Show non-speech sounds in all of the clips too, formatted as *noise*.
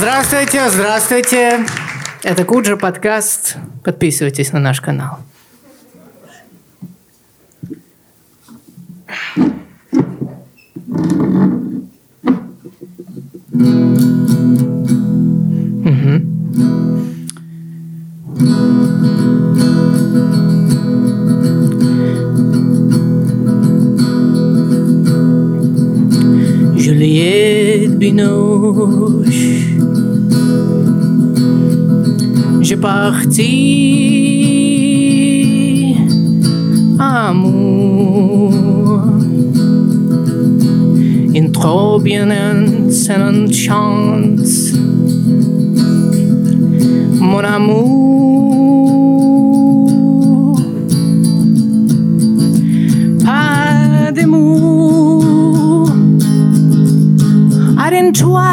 Здравствуйте, здравствуйте. Это Куджа подкаст. Подписывайтесь на наш канал. Juliette Binoche. J'ai parti amour in trop bien une chance mon amour in toi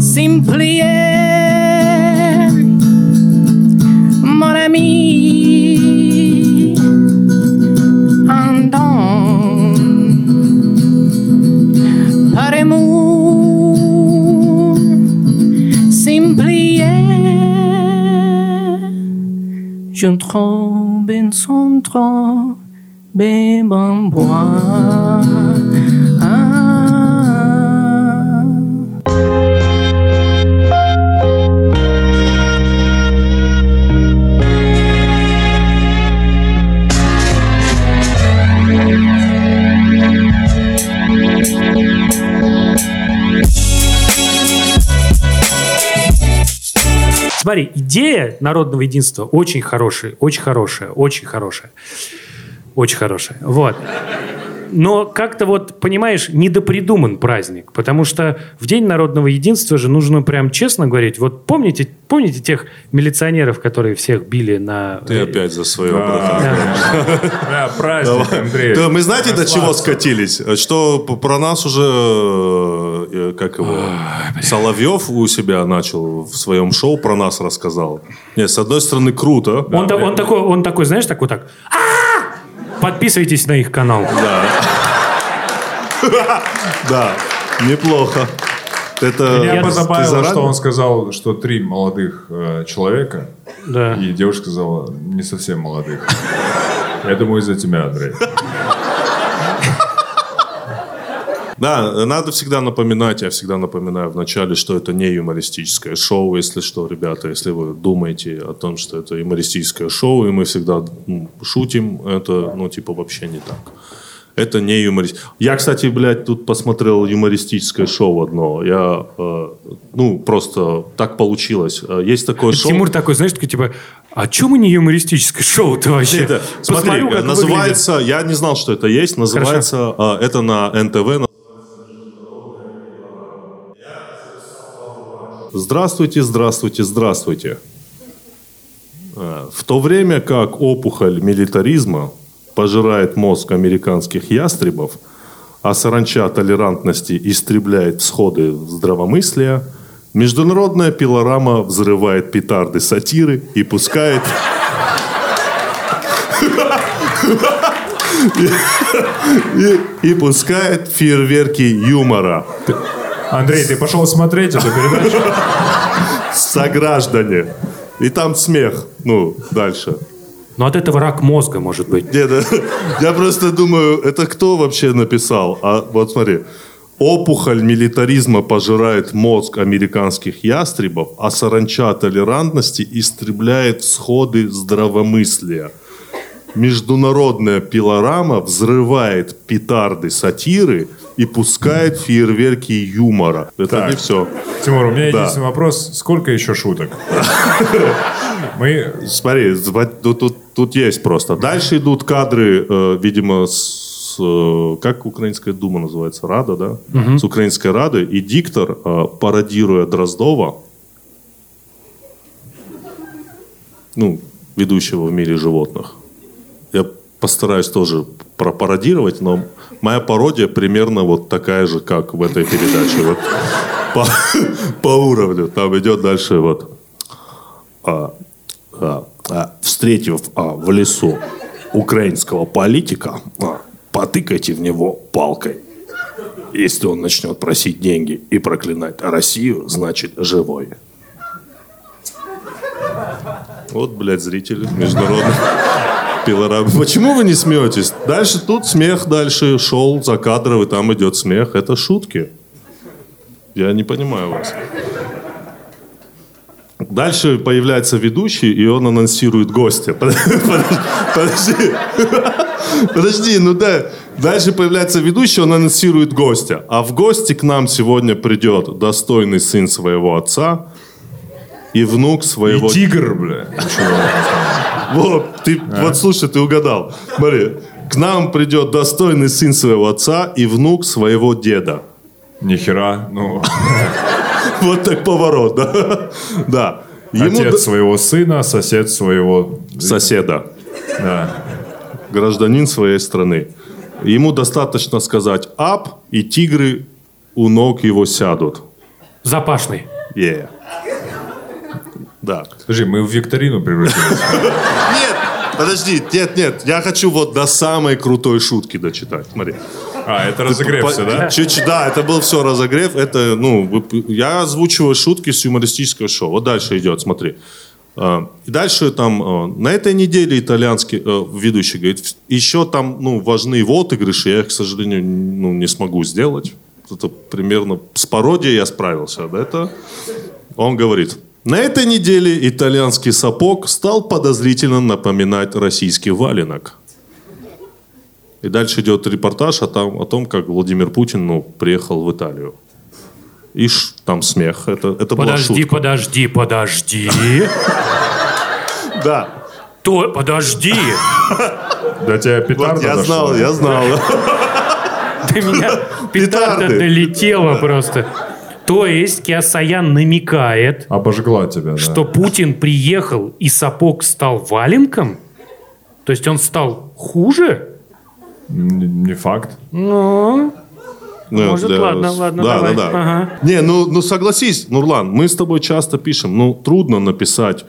Simplier Mon ami Un don Par amour Je trompe en son tronc Bébé en bois. Ah. Смотри, идея народного единства очень хорошая, очень хорошая, очень хорошая. Очень хорошая. Вот. Но как-то вот, понимаешь, недопридуман праздник. Потому что в День народного единства же нужно прям честно говорить. Вот помните, помните тех милиционеров, которые всех били на... Ты опять за свое. Да. Праздник, Андрей. Да, мы знаете, до чего скатились? Что про нас уже, э, как его, Соловьев у себя начал в своем шоу про нас рассказал. Нет, с одной стороны, круто. Он, та- он такой, он такой, знаешь, такой так. Подписывайтесь на их канал. Да, *laughs* неплохо. Это Меня позабавило, что он сказал, что три молодых э, человека, Да. и девушка сказала, не совсем молодых. *laughs* Я думаю, из-за тебя, Андрей. *laughs* Да, надо всегда напоминать, я всегда напоминаю вначале, что это не юмористическое шоу, если что, ребята, если вы думаете о том, что это юмористическое шоу, и мы всегда ну, шутим, это, ну, типа, вообще не так. Это не юмористическое. Я, кстати, блядь, тут посмотрел юмористическое шоу одно. Я, э, ну, просто так получилось. Э, Есть такое шоу... Тимур такой, знаешь, такой типа, а чё мы не юмористическое шоу-то вообще? Это, смотри, Посмотрю, как называется, я не знал, что это есть, называется, э, это на НТВ. Здравствуйте, здравствуйте, здравствуйте. Э, В то время как опухоль милитаризма пожирает мозг американских ястребов, а саранча толерантности истребляет всходы здравомыслия, международная пилорама взрывает петарды сатиры и пускает *laughs* и, и пускает фейерверки юмора. Андрей, ты пошел смотреть эту передачу? Сограждане. И там смех. Ну, дальше. Но от этого рак мозга, может быть. Нет, я просто думаю, это кто вообще написал? А вот смотри. Опухоль милитаризма пожирает мозг американских ястребов, а саранча толерантности истребляет всходы здравомыслия. Международная пилорама взрывает петарды сатиры и пускает фейерверки юмора. Это Так. не все. Тимур, у меня Да. единственный вопрос. Сколько еще шуток? *laughs* Мы... Смотри, тут, тут, тут есть просто. Дальше идут кадры, э, видимо, с, э, как Украинская дума называется, Рада, да? С Украинской Рады. И диктор, э, пародируя Дроздова, ну, ведущего в мире животных. Постараюсь тоже пропародировать, но моя пародия примерно вот такая же, как в этой передаче. Вот по, *laughs* по уровню. Там идет дальше вот. А, а, а, встретив а, в лесу украинского политика, а, потыкайте в него палкой. Если он начнет просить деньги и проклинать Россию, значит живой. Вот, блядь, зрители международных пилорам. Почему вы не смеетесь? Дальше тут смех, дальше шел закадровый, там идет смех. Это шутки. Я не понимаю вас. Дальше появляется ведущий, и он анонсирует гостя. *laughs* Подожди. Подожди, ну да. Дальше появляется ведущий, он анонсирует гостя. А в гости к нам сегодня придет достойный сын своего отца и внук И своего... тигр, бля. Вот, ты, вот слушай, ты угадал. Смотри, к нам придет достойный сын своего отца и внук своего деда. Нихера, ну, Вот так поворот, да? Да. Ему отец своего сына, сосед своего... соседа, Да. гражданин своей страны. Ему достаточно сказать «ап», и тигры у ног его сядут. Запашный. Yeah. Да. Подожди, мы в викторину превратились. Нет, подожди, нет, нет. Я хочу вот до самой крутой шутки дочитать. Смотри. А, это разогрев все, да? Чуть-чуть, да, это был все разогрев. Это, ну, я озвучиваю шутки с юмористического шоу. Вот дальше идет, смотри. А, И дальше там а, на этой неделе итальянский э, ведущий говорит, «В- еще там ну, важны отыгрыши, я их, к сожалению, ну, не смогу сделать. Это примерно с пародией я справился. Да, это он говорит, на этой неделе итальянский сапог стал подозрительно напоминать российский валенок. И дальше идет репортаж о, том, о том, как Владимир Путин ну, приехал в Италию. И ш- там смех. Это, это была Подожди, шутка. подожди, подожди. Да. То, подожди. До тебя петарда я знал, я знал. До меня петарда долетела просто. То есть Киасаян намекает, Обожгла тебя, да. что Путин приехал и сапог стал валенком? То есть он стал хуже? Н- Не факт. Ну, Ну, Может, ладно, ладно, да, давай. Да, да. Ага. Не, ну, ну согласись, Нурлан, мы с тобой часто пишем, ну трудно написать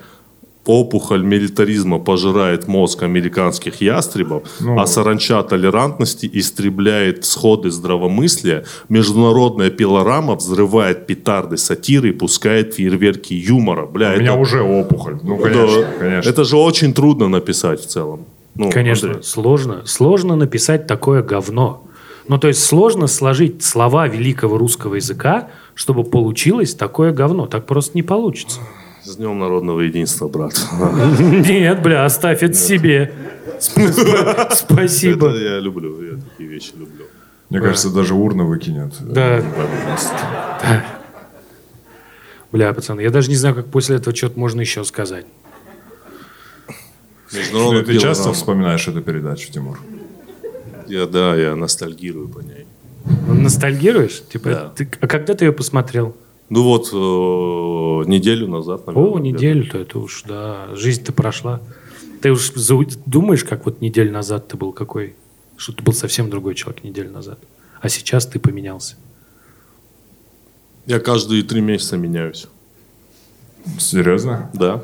опухоль милитаризма пожирает мозг американских ястребов, Ну. а саранча толерантности истребляет сходы здравомыслия, международная пилорама взрывает петарды сатиры и пускает фейерверки юмора. Бля, У меня это, уже опухоль. Ну, да, конечно, конечно. это же очень трудно написать в целом. Ну, конечно, Андрей. сложно. Сложно написать такое говно. Ну, то есть сложно сложить слова великого русского языка, чтобы получилось такое говно. Так просто не получится. С Днем народного единства, брат. *laughs* Нет, бля, оставь это себе. Сп- сп- Спасибо. Это я люблю, я такие вещи люблю. Мне кажется, даже урна выкинет. Да. Э, подкаст. Бля, пацаны, я даже не знаю, как после этого что-то можно еще сказать. Международная Ты часто вспоминаешь эту передачу, Тимур? Я, да, я ностальгирую по ней. Ностальгируешь? Типа, Да. ты- а когда ты ее посмотрел? Ну вот, э, неделю назад, наверное. О, неделю-то это уж, да. Жизнь-то прошла. Ты уж думаешь, как вот неделю назад ты был какой? Что ты был совсем другой человек неделю назад. А сейчас ты поменялся. Я каждые три месяца меняюсь. Серьезно? Да.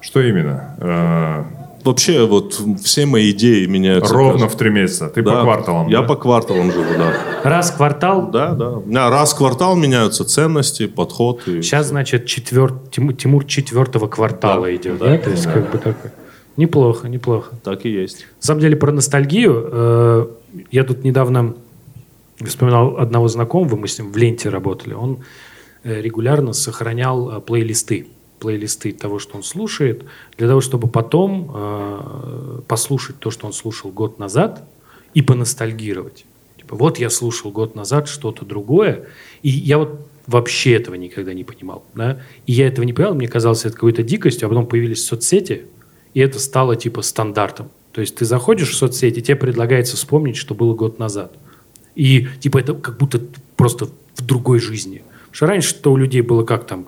Что именно? Вообще, вот все мои идеи меняются. Ровно каждый- в три месяца. Ты Да. по кварталам, Я да? по кварталам живу, да. Раз в квартал. Да, да. У меня раз в квартал меняются ценности, подход. И... Сейчас, значит, четвер... Тимур, четвертого квартала Да. идет, да? То есть, как бы такой. Неплохо, неплохо. Так и есть. На самом деле, про ностальгию. э, я тут недавно вспоминал одного знакомого, мы с ним в ленте работали. Он э, регулярно сохранял э, плейлисты. Плейлисты того, что он слушает, для того, чтобы потом э, послушать то, что он слушал год назад, и поностальгировать. Типа, вот я слушал год назад что-то другое, и я вот вообще этого никогда не понимал. Да? И я этого не понимал, мне казалось это какой-то дикостью, а потом появились соцсети, и это стало типа стандартом. То есть ты заходишь в соцсети, тебе предлагается вспомнить, что было год назад. И типа это как будто просто в другой жизни. Потому что раньше-то у людей было как там,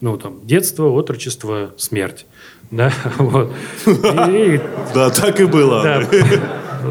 ну там, детство, отрочество, смерть. Да, *laughs* вот. Да, так и было.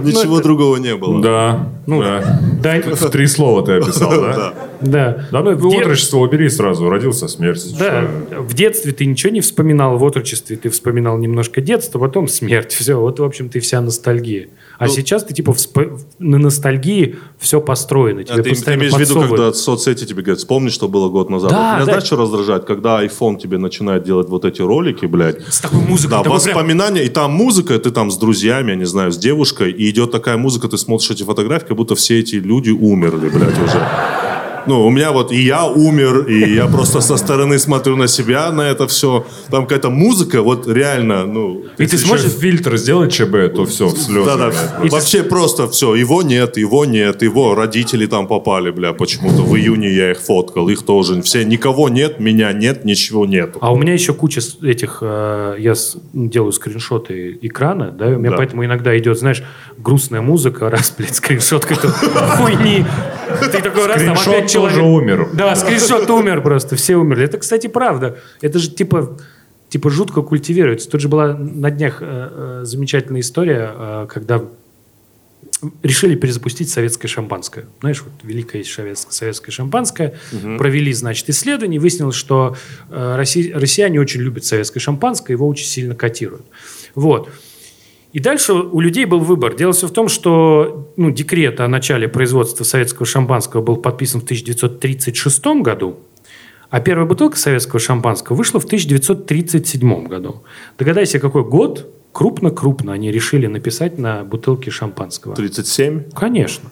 Ничего Ну, это- другого не было. Да, Ну, да. Да, В три слова ты описал, да? *laughs* да. Да ну, В отрочество убери сразу. Родился, смерть. Да, в детстве ты ничего не вспоминал, в отрочестве ты вспоминал немножко детство, потом смерть. *laughs* Все, вот, в общем, ты вся ностальгия. А Ну- сейчас ты, типа, всп- на ностальгии все построено. Тебе А ты, ты постоянно имеешь в виду, когда соцсети тебе говорят, вспомни, что было год назад. Да, Меня да. знаешь, что раздражает? Когда iPhone тебе начинает делать вот эти ролики, блядь. С такой музыкой. Да, воспоминания, и там музыка, ты там с друзьями, я не знаю, с девушкой, и идет такая музыка, ты смотришь эти фотографии, как будто все эти люди умерли, блядь, уже. Ну, у меня вот и я умер, и я просто со стороны смотрю на себя, на это все. Там какая-то музыка, вот реально, ну... И ты смотришь... еще фильтр сделать ЧБ, то все, в слезы. Да-да, вообще просто все, его нет, его нет, его родители там попали, бля, почему-то в июне я их фоткал, их тоже, все, никого нет, меня нет, ничего нету. А у меня еще куча этих, э, я с- делаю скриншоты экрана, да, и у меня Да. поэтому иногда идет, знаешь, грустная музыка, раз, блядь, скриншот какой-то *laughs* хуйни. Ты такой раз, там Скриншот опять человек... тоже умер. Да, скриншот умер просто, все умерли. Это, кстати, правда. Это же типа типа жутко культивируется. Тут же была на днях э, э, замечательная история, э, когда решили перезапустить советское шампанское. Знаешь, вот великое советское, советское шампанское. Провели, значит, исследование. Выяснилось, что э, росси- россияне очень любят советское шампанское, его очень сильно котируют. Вот. И дальше у людей был выбор. Дело все в том, что ну, декрет о начале производства советского шампанского был подписан в 1936 году, а первая бутылка советского шампанского вышла в 1937 году. Догадайся, какой год крупно-крупно они решили написать на бутылке шампанского. 37? Конечно.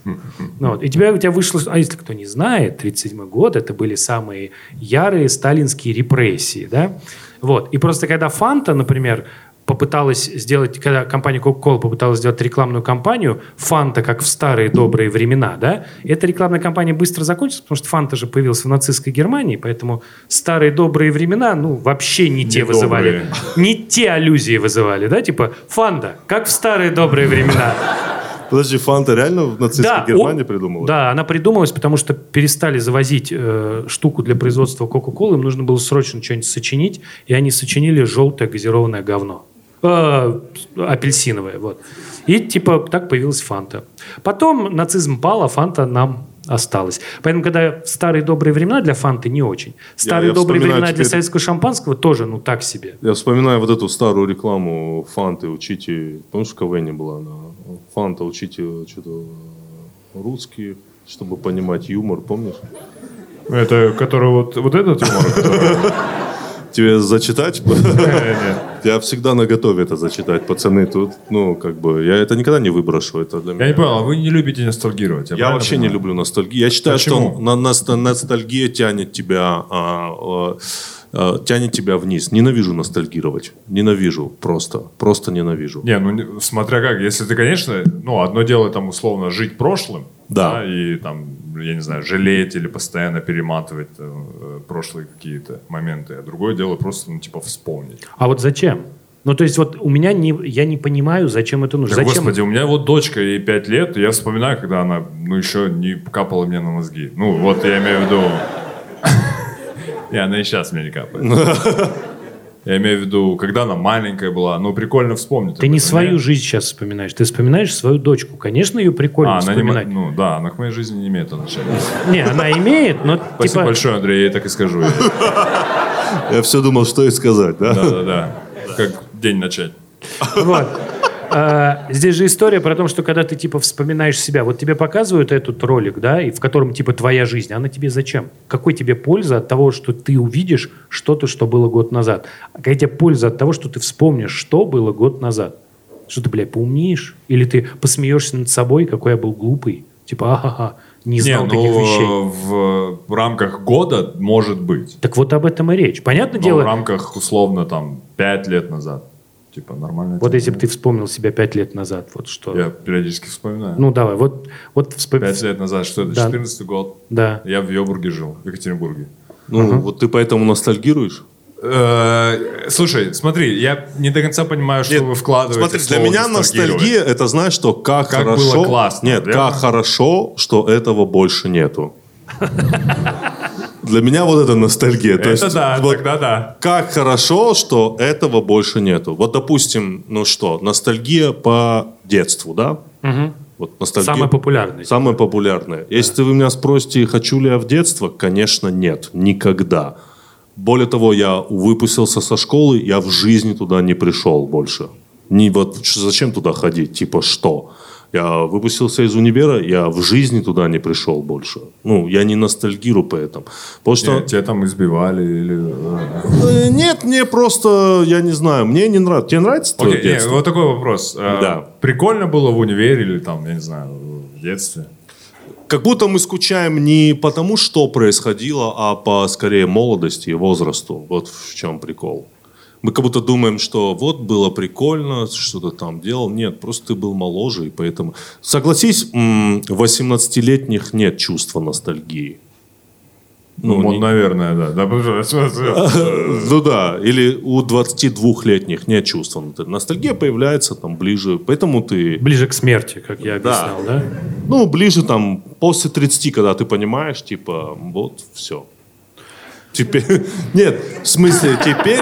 Ну вот. И тебя, у тебя вышло... А если кто не знает, 1937 год это были самые ярые сталинские репрессии. Да? Вот. И просто когда Фанта, например, попыталась сделать, когда компания Coca-Cola попыталась сделать рекламную кампанию, Фанта, как в старые добрые времена, да, эта рекламная кампания быстро закончилась, потому что Фанта же появился в нацистской Германии, поэтому старые добрые времена, ну, вообще не те Недобрые. вызывали, *laughs* не те аллюзии вызывали, да, типа Фанта, как в старые добрые времена. Подожди, Фанта реально в нацистской о- Германии придумала? Да, она придумалась, потому что перестали завозить э, штуку для производства Кока-Колы, им нужно было срочно что-нибудь сочинить, и они сочинили желтое газированное говно. Э, апельсиновое, вот. И типа так появилась Фанта. Потом нацизм пал, а Фанта нам осталась. Поэтому, когда в старые добрые времена для Фанты не очень. Старые я добрые вспоминаю времена для теперь- советского шампанского тоже, ну, так себе. Я вспоминаю вот эту старую рекламу Фанты, учите, помнишь, в КВН была она? Фанта, учите что-то русский, чтобы понимать юмор, помнишь? Это, который вот, вот этот юмор? *laughs* Тебе зачитать? *laughs* Я всегда на готове это зачитать, пацаны. Тут, ну, как бы, я это никогда не выброшу. Это для меня. Я не понял, а вы не любите ностальгировать? Я вообще не люблю ностальгию. Я считаю, Почему? что на, ност- ностальгия тянет тебя, а, а, а, тянет тебя вниз. Ненавижу ностальгировать. Ненавижу просто. Просто ненавижу. Не, ну смотря как, если ты, конечно, ну, одно дело там условно жить прошлым, Да. и там, я не знаю, жалеть или постоянно перематывать э, прошлые какие-то моменты, а другое дело просто, ну, типа, вспомнить. А вот зачем? Ну, то есть вот у меня не, я не понимаю, зачем это нужно. Да, зачем? Господи, у меня вот дочка, ей 5 лет, и я вспоминаю, когда она, ну, еще не капала мне на мозги. Ну, вот я имею в виду... Не, она и сейчас мне не капает. Я имею в виду, когда она маленькая была, ну, прикольно вспомнить. Ты не этом, свою не? жизнь сейчас вспоминаешь, ты вспоминаешь свою дочку. Конечно, ее прикольно А, она не... вспоминать. Ну, да, она к моей жизни не имеет отношения. Не, она имеет, но Спасибо типа... большое, Андрей, я ей так и скажу. Я все думал, что и сказать, да? Да-да-да. Как день начать. Вот. А, здесь же история про то, что когда ты типа вспоминаешь себя, вот тебе показывают этот ролик, да, и в котором типа твоя жизнь, она тебе зачем? Какой тебе польза от того, что ты увидишь что-то, что было год назад? А какая тебе польза от того, что ты вспомнишь, что было год назад? Что ты, блядь, поумнеешь? Или ты посмеешься над собой, какой я был глупый? Типа, ахаха, не знал Не, таких ну, вещей. в, в рамках года может быть. Так вот об этом и речь. Понятное Но дело, в рамках, условно, там, 5 лет назад. Типа, нормально. вот если бы ты вспомнил себя пять лет назад, вот что... Я периодически вспоминаю. Ну, давай, вот, вот вспомни. 5 лет назад, что это, Да. 14 год. Да. Я в Йобурге жил, в Екатеринбурге. Ну, вот ты поэтому ностальгируешь? Э, Слушай, смотри, я не до конца понимаю, что вы вкладываете Смотри, для меня ностальгия это знаешь, что как, Как хорошо. было классно, Нет, верно? как хорошо, что этого больше нету. *laughs* Для меня вот это ностальгия. То Это есть, да, вот тогда да. как хорошо, что этого больше нету. Вот, допустим, ну что, ностальгия по детству, да? Вот ностальгия. Самое популярное. Самое популярное. Если вы меня спросите, хочу ли я в детство, конечно, нет. Никогда. Более того, я выпустился со школы, я в жизни туда не пришел больше. Не, вот, зачем туда ходить? Типа что? Я выпустился из универа, я в жизни туда не пришел больше. Ну, я не ностальгирую по этому. Потому что... Тебя там избивали или... э, Э, Нет, мне просто, я не знаю, мне не нравится. Тебе нравится твое Окей, не, детство? вот такой вопрос. Э, Да. Прикольно было в универе или там, я не знаю, в детстве? Как будто мы скучаем не потому, что происходило, а по, скорее, молодости и возрасту. Вот в чем прикол. Мы как будто думаем, что вот было прикольно, что-то там делал. Нет, просто ты был моложе, и поэтому... Согласись, м, 18-летних нет чувства ностальгии. Ну, Ну, не- наверное, да. *laughs* Ну да, или у 22-летних нет чувства. Ностальгия появляется там ближе, поэтому ты... Ближе к смерти, как я объяснял, да? Ну, ближе там, после 30, когда ты понимаешь, типа, вот, все. Теперь... *laughs* Нет, в смысле, теперь...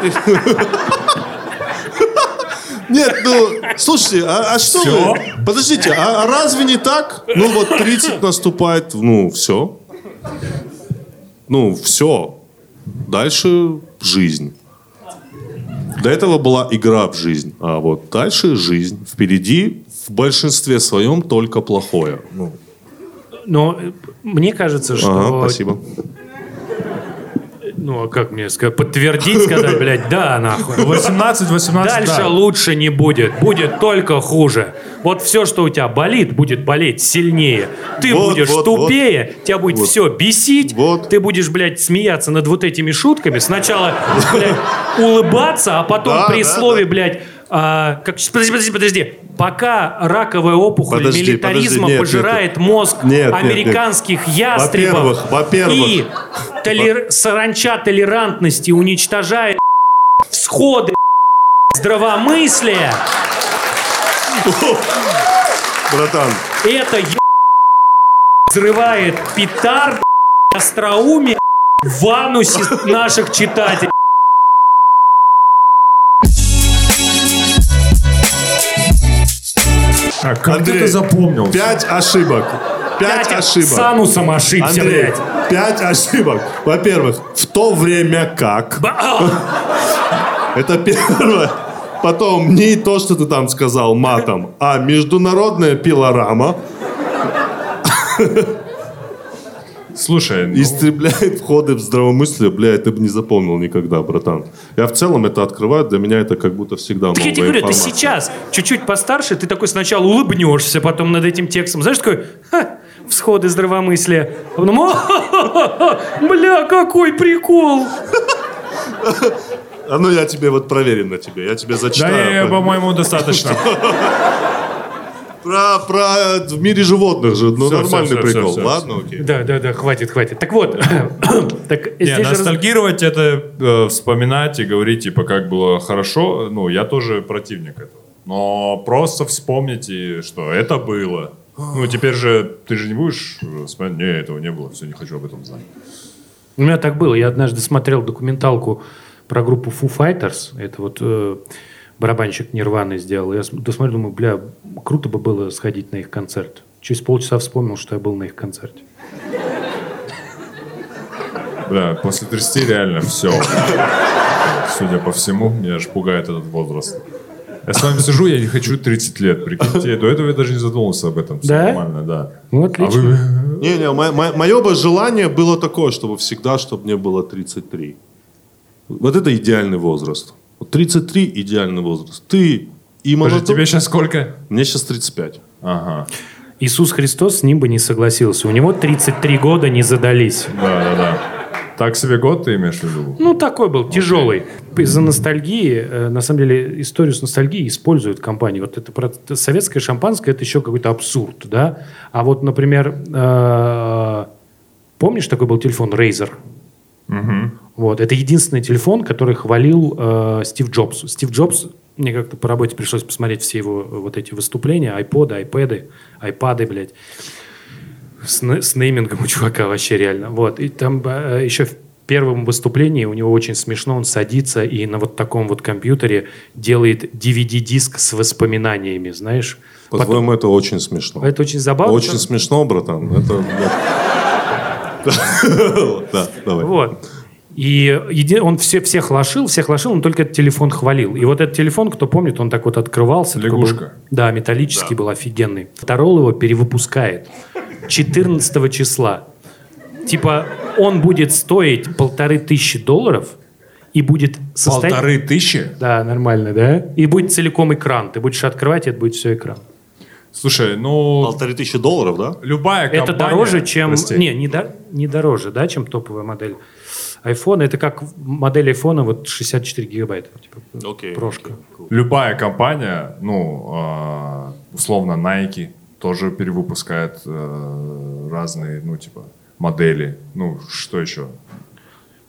Нет, ну, слушайте, а, а что Всё? вы? Подождите, а, а разве не так? Ну, вот 30 наступает, ну, все. Ну, все. Дальше жизнь. До этого была игра в жизнь, а вот дальше жизнь. Впереди в большинстве своем только плохое. Ну, Но э, мне кажется, что... ага, спасибо. Ну, а как мне сказать? Подтвердить, сказать, блядь, да, нахуй. 18, 18, Дальше да. лучше не будет. Будет только хуже. Вот все, что у тебя болит, будет болеть сильнее. Ты Вот, будешь вот, тупее, тебя будет Вот. все бесить. Вот. Ты будешь, блядь, смеяться над вот этими шутками. Сначала, блядь, улыбаться, а потом Да, при да, слове, да. блядь, а, как, подожди, подожди, подожди. Пока раковая опухоль Подожди, милитаризма подожди, нет, пожирает мозг Нет, нет, нет. американских ястребов Во-первых, во-первых. и толер- саранча толерантности уничтожает всходы здравомыслия, Братан, это взрывает петард остроумие в анусе наших читателей. А как Андрей, ты запомнил? пять ошибок. Пять Блядь, ошибок. С анусом ошибся, Андрей, блядь. пять ошибок. Во-первых, в то время как. А, *laughs* Это первое. Потом не то, что ты там сказал матом, а международная пилорама *laughs* Слушай, ну, истребляет входы в здравомыслие. Бля, ты бы не запомнил никогда, братан. Я в целом это открываю, для меня это как будто всегда Так я тебе говорю, ты информация. сейчас чуть-чуть постарше, ты такой сначала улыбнешься, потом над этим текстом, знаешь, такой, «Ха, всходы здравомыслия. А потом, «О-ха-ха-ха, бля, какой прикол. А ну я тебе вот проверим на тебе. Я тебе да, зачитаю. не, про- по-моему, достаточно. *laughs* Про, про в мире животных же, ну Всё, нормальный всё, всё, прикол. всё, всё. Ладно, окей. Да, да, да, хватит, хватит. Так вот, *coughs* так Не, здесь же раз- ностальгировать это э, вспоминать и говорить, типа, как было хорошо, ну, я тоже противник этого. Но просто вспомните, что это было. Ну, теперь же, ты же не будешь э, вспоминать, не, этого не было, все, не хочу об этом знать. У меня так было. Я однажды смотрел документалку про группу Foo Fighters. Это вот э, барабанщик Нирваны сделал. Я досмотрел, думаю, бля, круто бы было сходить на их концерт. Через полчаса вспомнил, что я был на их концерте. Бля, после 30 реально все. Судя по всему, меня аж пугает этот возраст. Я с вами сижу, я не хочу 30 лет, прикиньте. До этого я даже не задумывался об этом. Всё Да? нормально, да. Ну, А отлично. вы... Не-не, мое бы желание было такое, чтобы всегда, чтобы мне было 33. Вот это идеальный возраст. Вот 33 идеальный возраст. Ты и Подожди, молодой... тебе сейчас сколько? Мне сейчас 35. Ага. Иисус Христос с ним бы не согласился. У него 33 года не задались. Да, да, да. Так себе год ты имеешь в виду? Ну, такой был, тяжелый. Из-за ностальгии, э, на самом деле, историю с ностальгией используют компании. Вот это советское шампанское, это еще какой-то абсурд, да? А вот, например, э, помнишь, такой был телефон Razer? Вот, это единственный телефон, который хвалил э, Стив Джобс. Стив Джобс, мне как-то по работе пришлось посмотреть все его э, вот эти выступления, айподы, айпэды, айпады, блядь с, с неймингом у чувака вообще реально. Вот. И там э, еще первом выступлении у него очень смешно, он садится и на вот таком вот компьютере делает DVD-диск с воспоминаниями, знаешь. По-твоему, это очень смешно. Это очень забавно. Очень смешно, братан. Это... Да, *laughs* *laughs* давай. Вот. И еди- он все, всех лошил, всех лошил, он только этот телефон хвалил. И вот этот телефон, кто помнит, он так вот открывался. такой был- Лягушка. да, металлический был офигенный. Второй его перевыпускает 14 числа. Типа он будет стоить полторы тысячи долларов и будет состоять... Полторы тысячи? Да, нормально, да? И будет целиком экран. Ты будешь открывать, и это будет все экран. Слушай, ну, Полторы тысячи долларов, да? любая компания... Это дороже, чем... Прости. Не, не, до- не дороже, да, чем топовая модель iPhone. Это как модель iPhone, вот 64 гигабайта. Типа, Окей. прошка. Любая компания, ну, а, условно, Nike тоже перевыпускает э, разные, ну, типа, модели. Ну, что еще?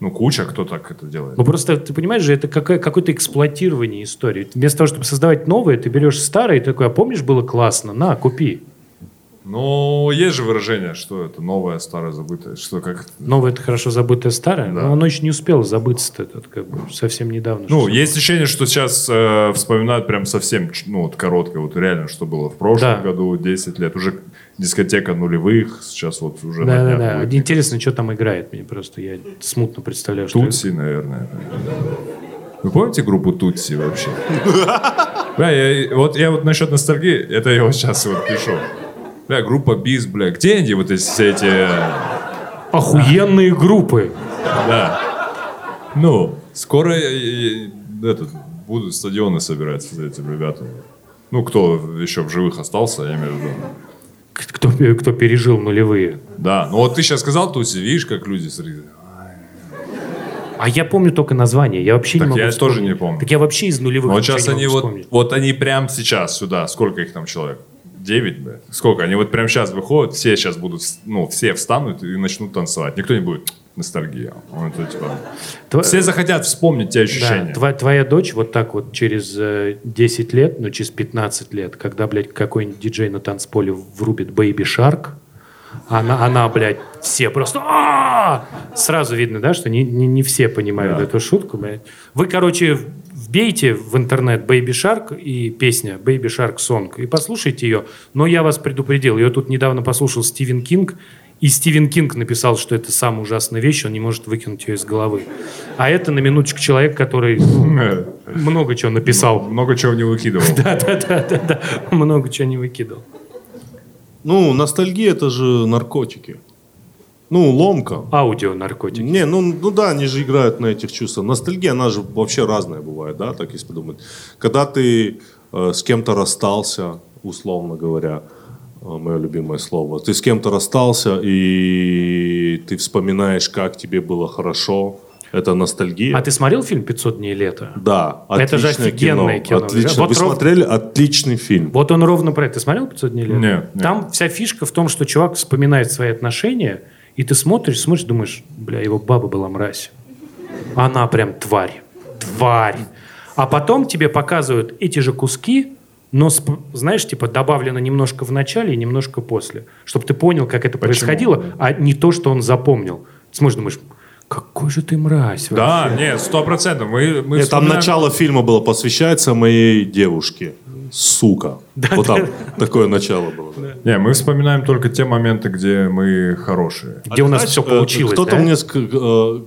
Ну, куча, кто так это делает. Ну просто, ты понимаешь же, это какое- какое-то эксплуатирование истории. Вместо того, чтобы создавать новые, ты берешь старые, и такой, а помнишь, было классно? На, купи. Ну, есть же выражение, что это новое, старое, забытое. Что как... Новое это хорошо забытое старое, Да. но оно еще не успело забыться это как бы совсем недавно. Ну, есть ощущение, что сейчас э, вспоминают прям совсем, ну, вот короткое, вот реально, что было в прошлом Да. году, 10 лет. Уже дискотека нулевых, сейчас вот уже Да, да, да. будет. Интересно, что там играет. Мне просто я смутно представляю, что Тутси, наверное. Вы помните группу Тутси вообще? *laughs* Бля, я, вот я вот насчет ностальгии, это я вот сейчас вот пишу. Бля, группа Биз, бля, где они вот эти, все эти... э, охуенные группы. Да. Ну, скоро э, э, этот, будут стадионы собирать с этим ребятами. Ну, кто еще в живых остался, я имею в виду. Кто, кто пережил нулевые. Да, ну вот ты сейчас сказал Тутси, видишь, как люди среди... А я помню только название. Я вообще Так не могу я тоже вспомнить. не помню. Так я вообще из нулевых Вот ничего сейчас они вот, вспомнить. вот они прям сейчас сюда, сколько их там человек? Девять, бля? Сколько? Они вот прям сейчас выходят, все сейчас будут, ну, все встанут и начнут танцевать. Никто не будет ностальгия. Это, типа, Тва- Все захотят вспомнить те Да, ощущения. тва- твоя дочь вот так вот через э, 10 лет, ну через 15 лет, когда, блядь, какой-нибудь диджей на танцполе врубит Baby Shark, она, она, блядь, все просто «А-а-а!» Сразу видно, да, что не, не, не все понимают Да. эту шутку, блядь. Вы, короче, вбейте в интернет Baby Shark и песня Baby Shark Song и послушайте ее. Но я вас предупредил, ее тут недавно послушал Стивен Кинг, и Стивен Кинг написал, что это самая ужасная вещь, он не может выкинуть ее из головы. А это на минуточку человек, который ну, *laughs* много чего написал. Много чего не выкидывал. *laughs* Да-да-да, много чего не выкидал. Ну, ностальгия это же наркотики. Ну, ломка. Аудио наркотики. Не, ну, ну да, они же играют на этих чувствах. Ностальгия, она же вообще разная бывает, да, так если подумать. Когда ты э, с кем-то расстался, условно говоря, э, мое любимое слово, ты с кем-то расстался, и ты вспоминаешь, как тебе было хорошо, это ностальгия. А ты смотрел фильм «500 дней лета»? Да, Это же офигенное кино. Отлично. Вот Вы ров- смотрели? Отличный фильм. Вот он ровно про это. Ты смотрел «500 дней лета»? Нет, нет. Там вся фишка в том, что чувак вспоминает свои отношения, и ты смотришь, смотришь, думаешь, бля, его баба была мразь. Она прям тварь. Тварь. А потом тебе показывают эти же куски, но, знаешь, типа добавлено немножко в начале и немножко после. Чтобы ты понял, как это происходило, а не то, что он запомнил. Ты смотришь, думаешь, какой же ты мразь. Да, вообще». нет, сто процентов. Мы, мы Нет, там вспоминаем- начало фильма было посвящается моей девушке. Сука. вот там такое начало было. да. Не, мы вспоминаем только те моменты, где мы хорошие. Где у нас Знаешь, все э, получилось, Кто-то да? мне, э,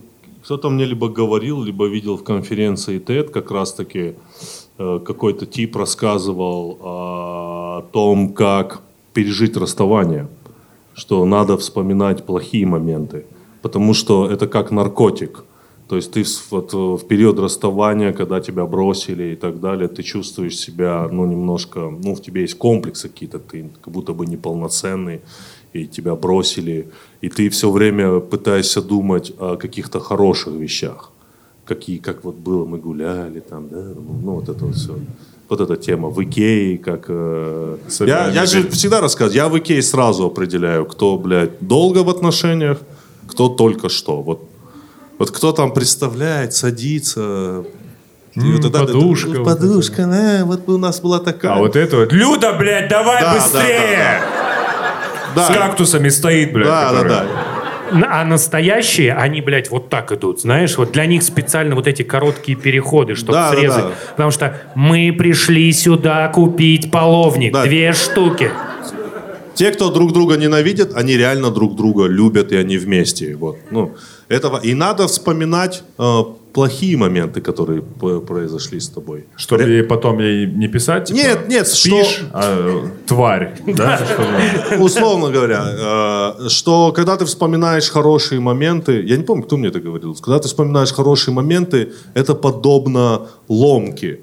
кто-то мне либо говорил, либо видел в конференции TED как раз-таки э, какой-то тип рассказывал о том, как пережить расставание, что надо вспоминать плохие моменты, потому что это как наркотик. То есть ты вот, э, в период расставания, когда тебя бросили и так далее, ты чувствуешь себя, ну, немножко, ну, в тебе есть комплексы какие-то, ты как будто бы неполноценный, и тебя бросили, и ты все время пытаешься думать о каких-то хороших вещах. Какие, как вот было, мы гуляли там, да, ну, ну, вот это вот все. Вот эта тема в Икее, как... э, Я, я же всегда рассказываю, я в Икее сразу определяю, кто, блядь, долго в отношениях, кто только что. Вот, вот кто там представляет, садится... и вот это- подушка это- вот подушка, да, вот у нас была такая. А вот это вот, Люда, блядь, давай Да, да, быстрее! Да. С кактусами стоит, блядь. Да, да, которая- да. На- А настоящие, они, блядь, вот так идут, знаешь, вот для них специально вот эти короткие переходы, чтобы Да, да, срезать. да. Потому что мы пришли сюда купить половник, Да. две штуки. Те, кто друг друга ненавидят, они реально друг друга любят, и они вместе. Вот. Ну, этого. И надо вспоминать э, плохие моменты, которые произошли с тобой. Чтобы ей потом ей не писать? типа, Нет, нет, спишь, что- а, тварь, да? Условно говоря, э, что когда ты вспоминаешь хорошие моменты, я не помню, кто мне это говорил, когда ты вспоминаешь хорошие моменты, это подобно ломке.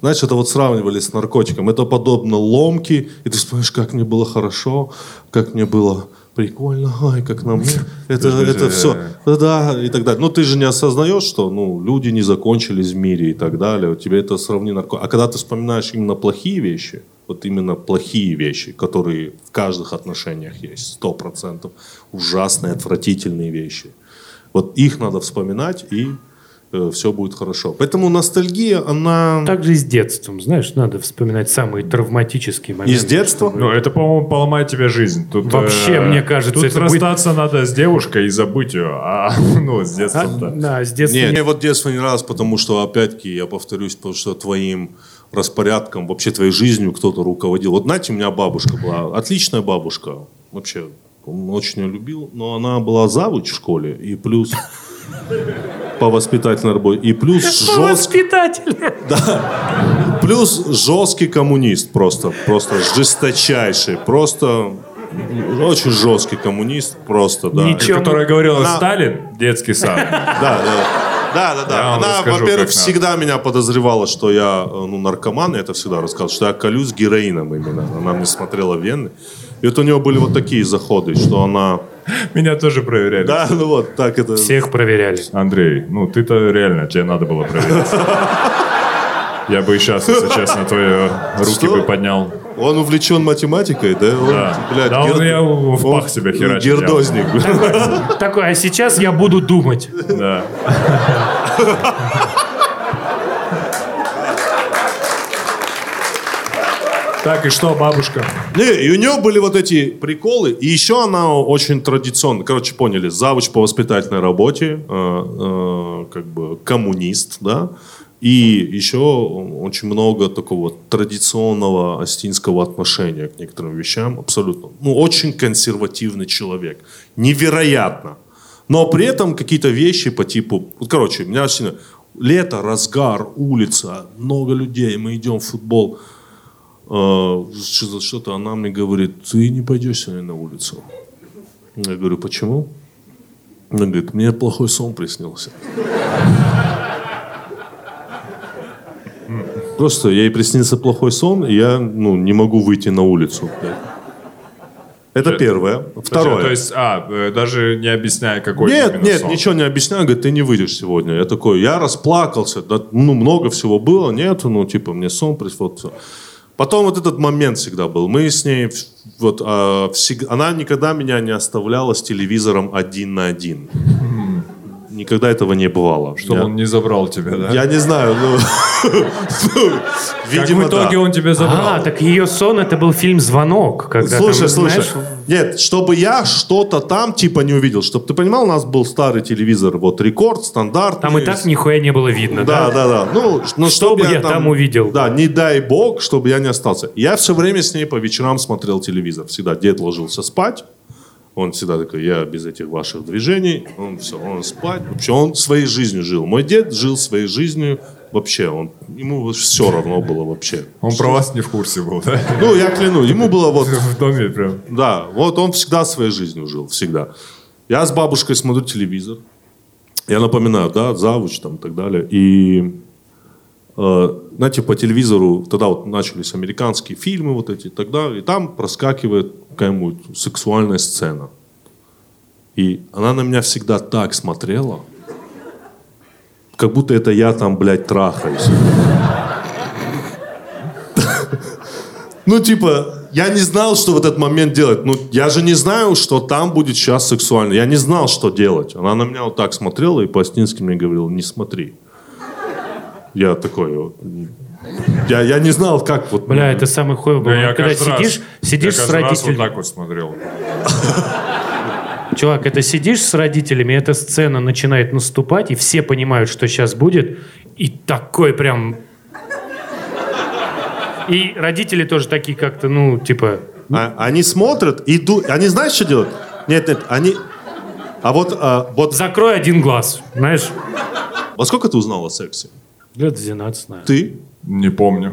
Знаешь, это вот сравнивали с наркотиком. Это подобно ломке, и ты вспоминаешь, как мне было хорошо, как мне было прикольно, ай, как нам... *laughs* Это, это все, да, и так далее. Но ты же не осознаешь, что ну, люди не закончились в мире и так далее. У тебя это сравни нарко... А когда ты вспоминаешь именно плохие вещи, вот именно плохие вещи, которые в каждых отношениях есть, сто процентов, ужасные, отвратительные вещи. Вот их надо вспоминать, и все будет хорошо. Поэтому ностальгия, она... Так же и с детством, знаешь, надо вспоминать самые травматические моменты. Из детства? Ну, это, по-моему, поломает тебе жизнь. Тут, Вообще, э, мне кажется, тут это будет- расстаться надо с девушкой и забыть ее. А, *laughs* ну, с А, детства-то. да, с детства. Нет, мне вот детство не нравилось, потому что, опять-таки, я повторюсь, потому что твоим распорядком, вообще твоей жизнью кто-то руководил. Вот знаете, у меня бабушка была, отличная бабушка, вообще, он очень ее любил, но она была завуч в школе, и плюс по воспитательной работе, и плюс жесткий, Воспитатель. *laughs* плюс жесткий коммунист просто, просто жесточайший, просто очень жесткий коммунист, просто, да. Ничего. Которая говорила На- Сталин, детский сад. *laughs* Да, да. Да, да, да. Я Она, расскажу, во-первых, как надо. всегда меня подозревала, что я э, ну, наркоман, я это всегда рассказывал, что я колюсь героином именно. Она мне смотрела вены. И вот у нее были вот такие заходы, что она... *laughs* Меня тоже проверяли. Да, ну вот, так это... Всех проверяли. Андрей, ну ты-то реально, тебе надо было проверять. *laughs* Я бы и сейчас, если честно, твои руки Что? бы поднял. Он увлечен математикой, да? Он, Да. блядь, Да он я в он пах себя херачит. Гердозник. Такой, а сейчас я буду думать. Да. *laughs* Так, и что, бабушка? Не, и у нее были вот эти приколы. И еще она очень традиционно, короче, поняли, завуч по воспитательной работе, э, э, как бы коммунист, да. И еще очень много такого традиционного астинского отношения к некоторым вещам. Абсолютно. Ну, очень консервативный человек. Невероятно. Но при этом какие-то вещи по типу... Вот, короче, меня сильно... Лето, разгар, улица, много людей, мы идем в футбол. Э, что- что-то она мне говорит, ты не пойдешь сегодня на улицу. Я говорю, почему? Она говорит, мне плохой сон приснился. Просто ей приснился плохой сон, и я ну, не могу выйти на улицу. Это первое. Второе. То есть, а, э, даже не объясняя, какой Нет, нет, сон. ничего не объясняю. Говорит, ты не выйдешь сегодня. Я такой, я расплакался. Да, ну, много всего было. Нет, ну, типа, мне сон всё. Потом вот этот момент всегда был. Мы с ней, вот, а, всег- она никогда меня не оставляла с телевизором один на один. Никогда этого не бывало. Чтобы я, он не забрал тебя, да? я не знаю, ну, *laughs* ну, видимо, в итоге он тебя забрал. А, так ее сон это был фильм «Звонок», когда Слушай, слушай. Нет, чтобы я что-то там типа не увидел. Чтобы ты понимал, у нас был старый телевизор, вот рекорд, стандарт. там и так нихуя не было видно, Да, да? да, да. Ну, ну, Что бы я там увидел? Да, не дай бог, чтобы я не остался. Я все время с ней по вечерам смотрел телевизор. Всегда дед ложился спать. Он всегда такой, я без этих ваших движений. Он все, он спать. Вообще, он своей жизнью жил. Мой дед жил своей жизнью вообще. Он, ему все равно было вообще. Он про вас не в курсе был, да? Ну, я кляну, ему было вот *laughs* В доме прям. да, вот он всегда своей жизнью жил, всегда. Я с бабушкой смотрю телевизор. Я напоминаю, да, завуч там и так далее. И, знаете, по телевизору тогда вот начались американские фильмы вот эти и так далее. И там проскакивает какая-нибудь сексуальная сцена. И она на меня всегда так смотрела, как будто это я там, блядь, трахаюсь. *laughs* Ну, типа, я не знал, что в этот момент делать. Ну, я же не знаю, что там будет сейчас сексуально. Я не знал, что делать. Она на меня вот так смотрела и по-астински мне говорила, не смотри. Я такой, вот, я, я не знал, как вот... Бля, это самый хуй был. Я Когда каждый раз- сидишь, сидишь я с каждый раз родителями. вот так вот смотрел. *laughs* Чувак, это сидишь с родителями, эта сцена начинает наступать, и все понимают, что сейчас будет, и такой прям... И родители тоже такие как-то, ну, типа... А- они смотрят и ду... Они знаешь, что делают? Нет, нет, они... А вот, а, вот Закрой один глаз, знаешь? во сколько ты узнал о сексе? Лет 12, наверное. Ты? Не помню.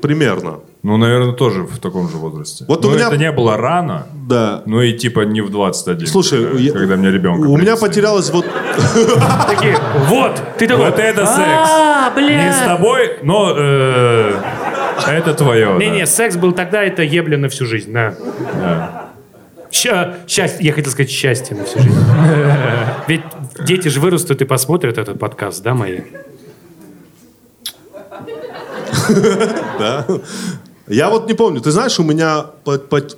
Примерно. Ну, наверное, тоже в таком же возрасте. Вот Но у меня- это не было рано, Да. ну и типа не в 21. Слушай, когда, я- когда мне ребенка У меня потерялось вот... *laughs* Такие, вот, ты такой... Вот это секс. А, Не с тобой, но э, это твое. Не-не, секс был тогда, это ебля на всю жизнь, да. Счастье, я хотел сказать счастье на всю жизнь. *laughs* Ведь дети же вырастут и посмотрят этот подкаст, да, мои? *laughs* Да. Я вот не помню. Ты знаешь, у меня,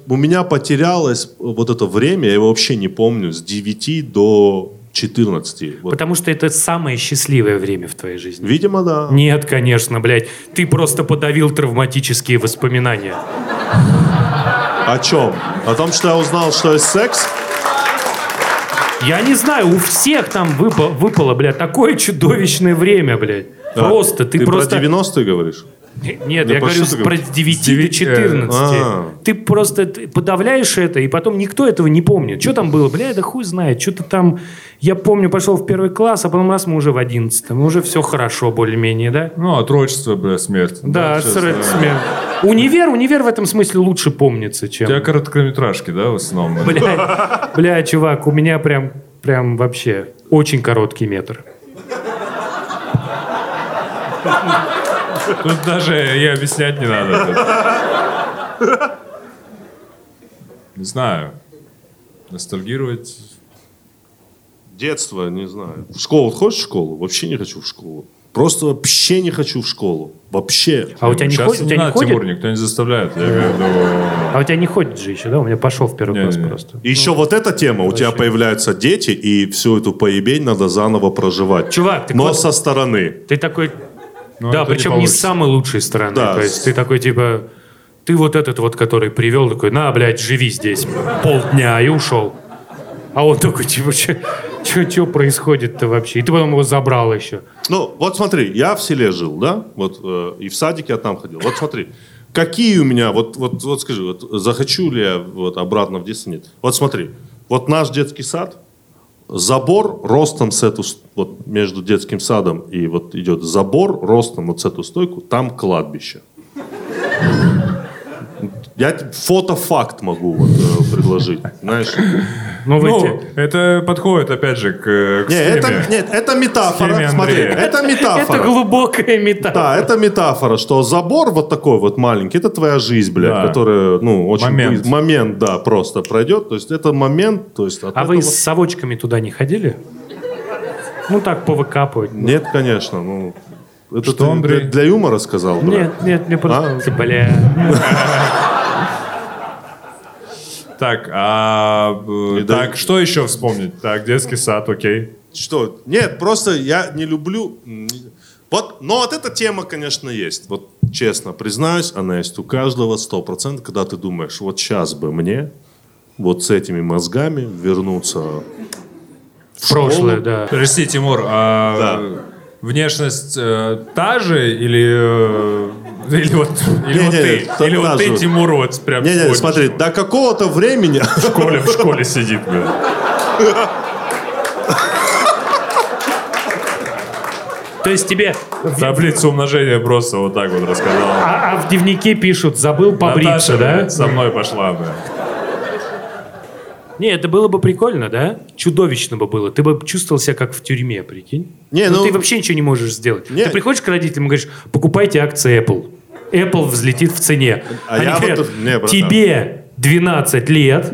у меня потерялось вот это время, я его вообще не помню, с 9 до 14. Вот. Потому что это самое счастливое время в твоей жизни. Видимо, да. Нет, конечно, блядь. Ты просто подавил травматические воспоминания. О чем? О том, что я узнал, что есть секс? Я не знаю, у всех там выпало, выпало блядь, такое чудовищное время, блядь. Просто, ты, Ты просто... про 90-е говоришь? Нет, Да я говорю про? 9 С девяти- до 14. А. Ты просто подавляешь это, и потом никто этого не помнит. Что там было? Бля, да хуй знает. Что-то там... Я помню, пошел в первый класс, а потом раз мы уже в 11 Уже все хорошо более-менее, да? Ну, отрочество, бля, смерть. Да, сейчас, срать да. смех. Универ, универ в этом смысле лучше помнится, У чем... тебя короткометражки, да, в основном? *laughs* Бля, бля, чувак, у меня прям, прям вообще очень короткий метр. Тут даже и объяснять не надо. Не знаю. Ностальгировать... Детство, не знаю. В школу хочешь в школу? Вообще не хочу в школу. Просто вообще не хочу в школу. Вообще. А у тебя не, Сейчас ходит, у тебя не надо, ходит? Тимур, никто не заставляет. Я имею в виду... А у тебя не ходит же еще, да? У меня пошел в первый класс Не-не-не. просто. И еще вот эта тема. У тебя появляются дети, и всю эту поебень надо заново проживать. Чувак, ты Но вот- со стороны. Ты такой... Ну, да, это не причем не, с самой лучшей стороны. Да. То есть ты такой, типа... Ты вот этот вот, который привел, такой, на, блядь, живи здесь полдня, и ушел. А он такой, типа, что происходит-то вообще? И ты потом его забрал еще. Ну, вот смотри, я в селе жил, да? Вот э, и в садике я там ходил. Вот смотри, какие у меня, вот, вот, вот скажи, вот захочу ли я вот обратно в детство, нет. Вот смотри, вот наш детский сад, забор ростом с эту, вот между детским садом и вот идет забор ростом вот с эту стойку, там кладбище. Я фотофакт могу вот, э, предложить, знаешь. Ну, вы Ну, те- это подходит, опять же, к, к Не, схеме. это, нет, это метафора, Схеме смотри, это метафора. Это глубокая метафора. Да, это метафора, что забор вот такой вот маленький, это твоя жизнь, блядь, Да. которая, ну, очень... Момент. близ- Момент, да, просто пройдет. То есть это момент, то есть от А вы этого- с совочками туда не ходили? Ну так, повыкапывать. Нет, конечно, ну... Это Что, ты Андрей? Для, для юмора сказал, брат? Нет, нет, мне просто... А? Бля. Так, а, э, так, что еще вспомнить? Так, детский сад, окей. Что? Нет, просто я не люблю... Вот, но вот эта тема, конечно, есть. Вот честно признаюсь, она есть у каждого 100%, когда ты думаешь, вот сейчас бы мне вот с этими мозгами вернуться в Прошлое, школу. да. Подожди, Тимур, а Да. внешность э, та же или, э, или вот, или Не, вот не, ты, или вот ты. Тимур, вот прям Не-не, сегодня смотри, до какого-то времени... в школе, в школе сидит, бля. То есть тебе... Таблицу умножения просто вот так вот рассказал. А, а в дневнике пишут, забыл побриться, Наташа, да? со мной пошла, бля. Не, это было бы прикольно, да? Чудовищно бы было. Ты бы чувствовал себя как в тюрьме, прикинь. Не, ну, ну- ты вообще ничего не можешь сделать. Не. Ты приходишь к родителям и говоришь, покупайте акции Apple. Apple взлетит в цене. А Они я вот говорят, тут- не, братан. тебе 12 лет,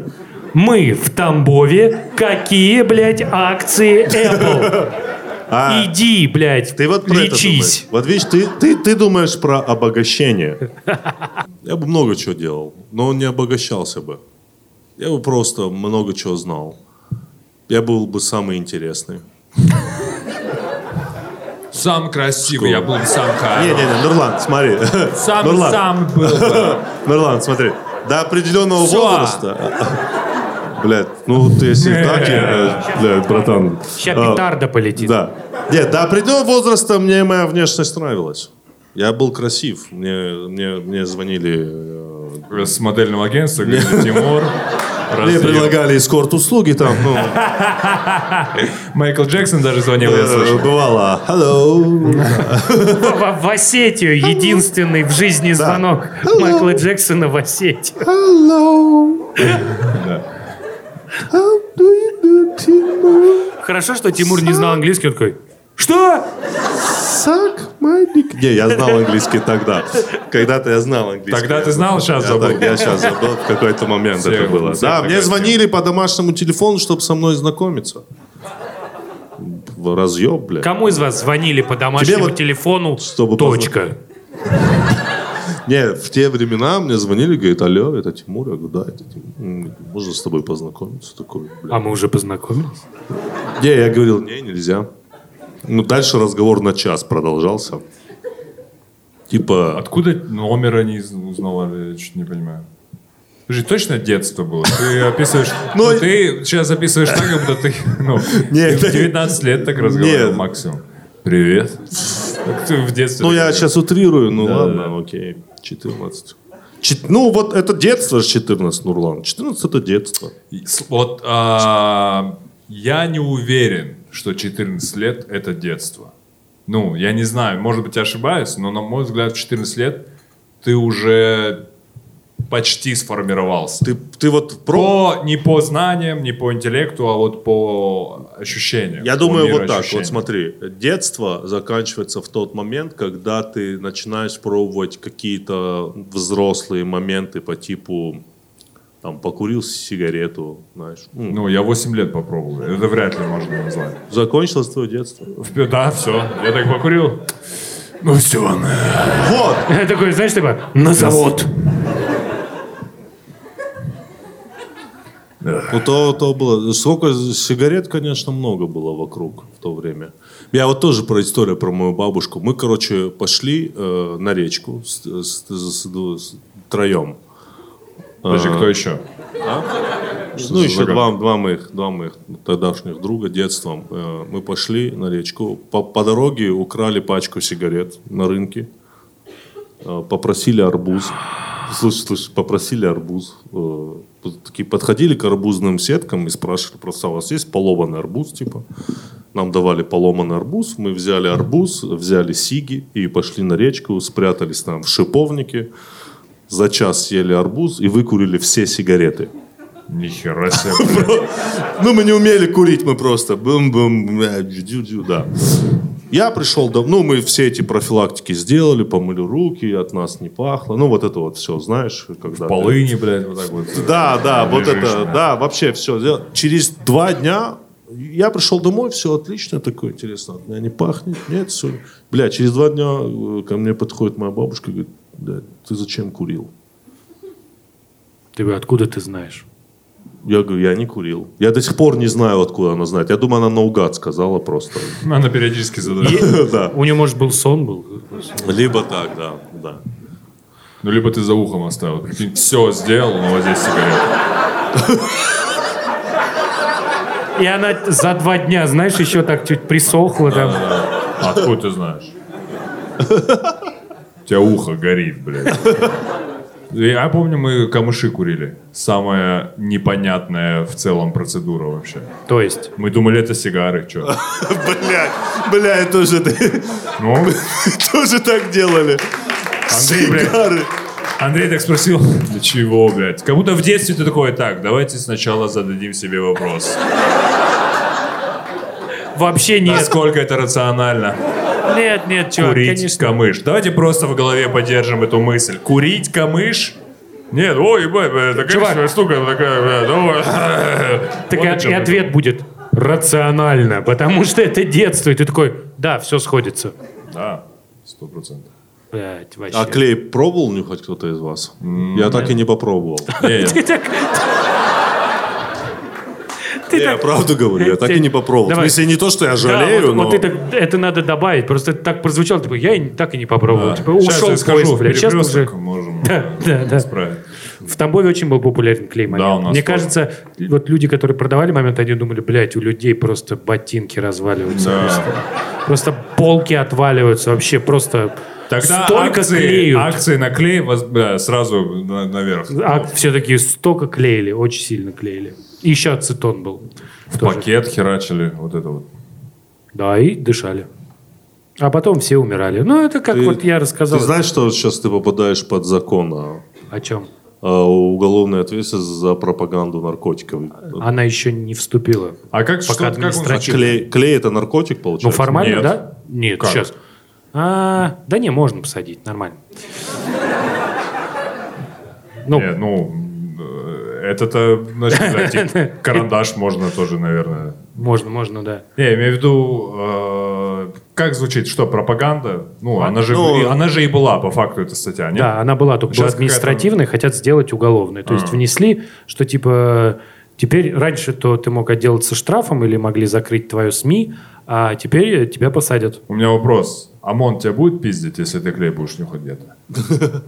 мы в Тамбове, какие, блядь, акции Apple? *laughs* А, Иди, блядь, Ты вот про это лечись. думаешь. Вот видишь, ты, ты, ты думаешь про обогащение. *laughs* Я бы много чего делал, но не обогащался бы. Я бы просто много чего знал. Я был бы самый интересный. *laughs* Сам красивый, я был бы сам хороший. Не-не-не, Нурлан, смотри. Сам, *laughs* Нурлан, сам был бы. *laughs* Нурлан, смотри. До определенного Всё. возраста... *laughs* Блядь, ну вот если так, я, э, блядь, братан. Сейчас а, петарда полетит. Да. Нет, до определенного возраста мне моя внешность нравилась. Я был красив. Мне, мне, мне звонили... э, С модельного агентства, говорит, Тимур. Мне разъеб». предлагали эскорт-услуги там, ну, *laughs* Майкл Джексон даже звонил, я э, слышал. бывало. Hello. В, Осетию единственный в жизни звонок Майкла Джексона в Осетию. Hello. How do you do, Timur? Хорошо, что Тимур не знал английский, он такой, что? Suck my dick. Не, я знал английский тогда. Когда-то я знал английский. Тогда ты знал, сейчас Я, забыл. так, я сейчас забыл, в какой-то момент Все, это было. Да, мне звонили по домашнему телефону, чтобы со мной знакомиться. В Разъеб, бля. Кому из вас звонили по домашнему Тебе вот- телефону? Чтобы Точка. Не, в те времена мне звонили, говорит, алло, это Тимур. Я говорю, да, это Тимур. Можно с тобой познакомиться? Такой, бля. А мы уже познакомились? Не, я говорил, не, нельзя. Ну, дальше разговор на час продолжался. Типа, Откуда номер они узнавали, я чуть не понимаю. Подожди, точно детство было? Ты описываешь... *laughs* Ну, Ну, ты сейчас описываешь так, как будто ты, ну, *laughs* Нет, ты в это- 19 лет так разговаривал Нет. максимум. Привет. Как ты в детстве? ну я говорил? сейчас утрирую, ну Да, ладно, да. окей, 14. Чет- Ну, вот это детство же 14, Нурлан. 14 это детство. Вот а, я не уверен, что 14 лет это детство. Ну, я не знаю, может быть, я ошибаюсь, но на мой взгляд, в 14 лет ты уже почти сформировался. Ты, ты вот про... По, не по знаниям, не по интеллекту, а вот по ощущениям. Я по думаю, вот так, вот смотри, детство заканчивается в тот момент, когда ты начинаешь пробовать какие-то взрослые моменты по типу, там, покурил сигарету, знаешь. М, Ну, я 8 лет попробовал. Это вряд ли можно назвать. Закончилось твое детство. Да, все. Я так покурил. Ну все. Вот! *laughs* Я такой, знаешь, типа, на завод. Ну, то, то было. Сколько сигарет, конечно, много было вокруг в то время. Я вот тоже про историю про мою бабушку. Мы, короче, пошли э, на речку с, с- с- с- троем. Подожди, кто еще? ну, за еще два, два моих, два моих тогдашних друга детством. Э, мы пошли на речку. По, по дороге украли пачку сигарет на рынке. Э, попросили арбуз. Слушай, слушай, попросили арбуз. Э, такие подходили к арбузным сеткам и спрашивали просто, у вас есть поломанный арбуз, типа? Нам давали поломанный арбуз, мы взяли арбуз, взяли сиги и пошли на речку, спрятались там в шиповнике. За час съели арбуз и выкурили все сигареты. Нихера себе. *laughs* Ну, мы не умели курить, мы просто бум-бум, да. Я пришел, дом- ну, мы все эти профилактики сделали, помыли руки, от нас не пахло. Ну, вот это вот все, знаешь, когда... ты- Полыни, блядь, вот так вот. Да, да, вот это, да. да, вообще все. Через два дня я пришел домой, все отлично, такое интересно, от меня не пахнет, нет, все. Бля, через два дня э, ко мне подходит моя бабушка и говорит, «Бля, ты зачем курил? Ты говорю, откуда ты знаешь? Я говорю, я не курил. Я до сих пор не знаю, откуда она знает. Я думаю, она наугад сказала просто. Она периодически задает. *laughs* Да. У нее, может, был сон был? Либо так, да, да. Ну, либо ты за ухом оставил. Все сделал, но вот здесь сигарета. И она за два дня, знаешь, еще так чуть присохла там. Откуда ты знаешь? *laughs* У тебя ухо горит, блядь. *laughs* Я помню, мы камыши курили. Самая непонятная в целом процедура вообще. То есть, Мы думали, это сигары, что? *laughs* Блядь, блядь, тоже, Ну, *laughs* тоже так делали. Сигары. Андрей так спросил, для чего, блядь? Как будто в детстве ты такой, так, давайте сначала зададим себе вопрос. вообще нет. Насколько это рационально? Нет, нет, чувак, Курить конечно. камыш. Давайте просто в голове поддержим эту мысль. Курить камыш? Нет, ой, ебать, бля, такая Чувак. штука, такая, бля, давай. *laughs* Так Вот и, и ответ будет рационально, потому что это детство. И ты такой, да, все сходится. Да, сто процентов. Блять, вообще. А клей пробовал нюхать кто-то из вас? Я так и не попробовал. *laughs* Ты так- Не, Я правду говорю, я так и не попробовал. В Давай. смысле, не то, что я Да, жалею, вот, но... вот ты так- это надо добавить. Просто это так прозвучало, типа, я так и не попробовал. Типа, Сейчас ушел я в скажу поезд, в блядь. Сейчас уже... можем *laughs* Да, да, *laughs* да. исправить. В Тамбове очень был популярен клей момент. Да, у нас Мне тоже. кажется, вот люди, которые продавали момент, они думали, блядь, у людей просто ботинки разваливаются. Да. Просто, просто полки отваливаются. Вообще просто Тогда столько акции, клеют. акции на клей да, сразу на- наверх. А все-таки столько клеили, очень сильно клеили. И еще ацетон был. В тоже. пакет херачили, вот это вот. Да, и дышали. А потом все умирали. Ну, это как Ты- вот я рассказал. Ты знаешь, что сейчас ты попадаешь под закон о, О чем? о уголовной ответственности за пропаганду наркотиков? Она еще не вступила. А как, Пока что, как он административно. Клей, клей это наркотик, Ну, получается? формально, Нет. да? Нет, Как? сейчас. А, да не, можно посадить, нормально. Ну, Не, ну, э, это-то, значит, *laughs* да, типа, карандаш можно тоже, наверное. можно, можно, да. Не, я имею в виду, э, как звучит, что, пропаганда? Ну, она же, Ну, и- она же и была, по факту, эта статья, нет? Да, она была только была Сейчас административной, хотят сделать уголовной. То есть А. внесли, что типа теперь раньше то ты мог отделаться штрафом или могли закрыть твою СМИ, а теперь тебя посадят. У меня вопрос. ОМОН тебя будет пиздить, если ты клей будешь нюхать где-то? *laughs*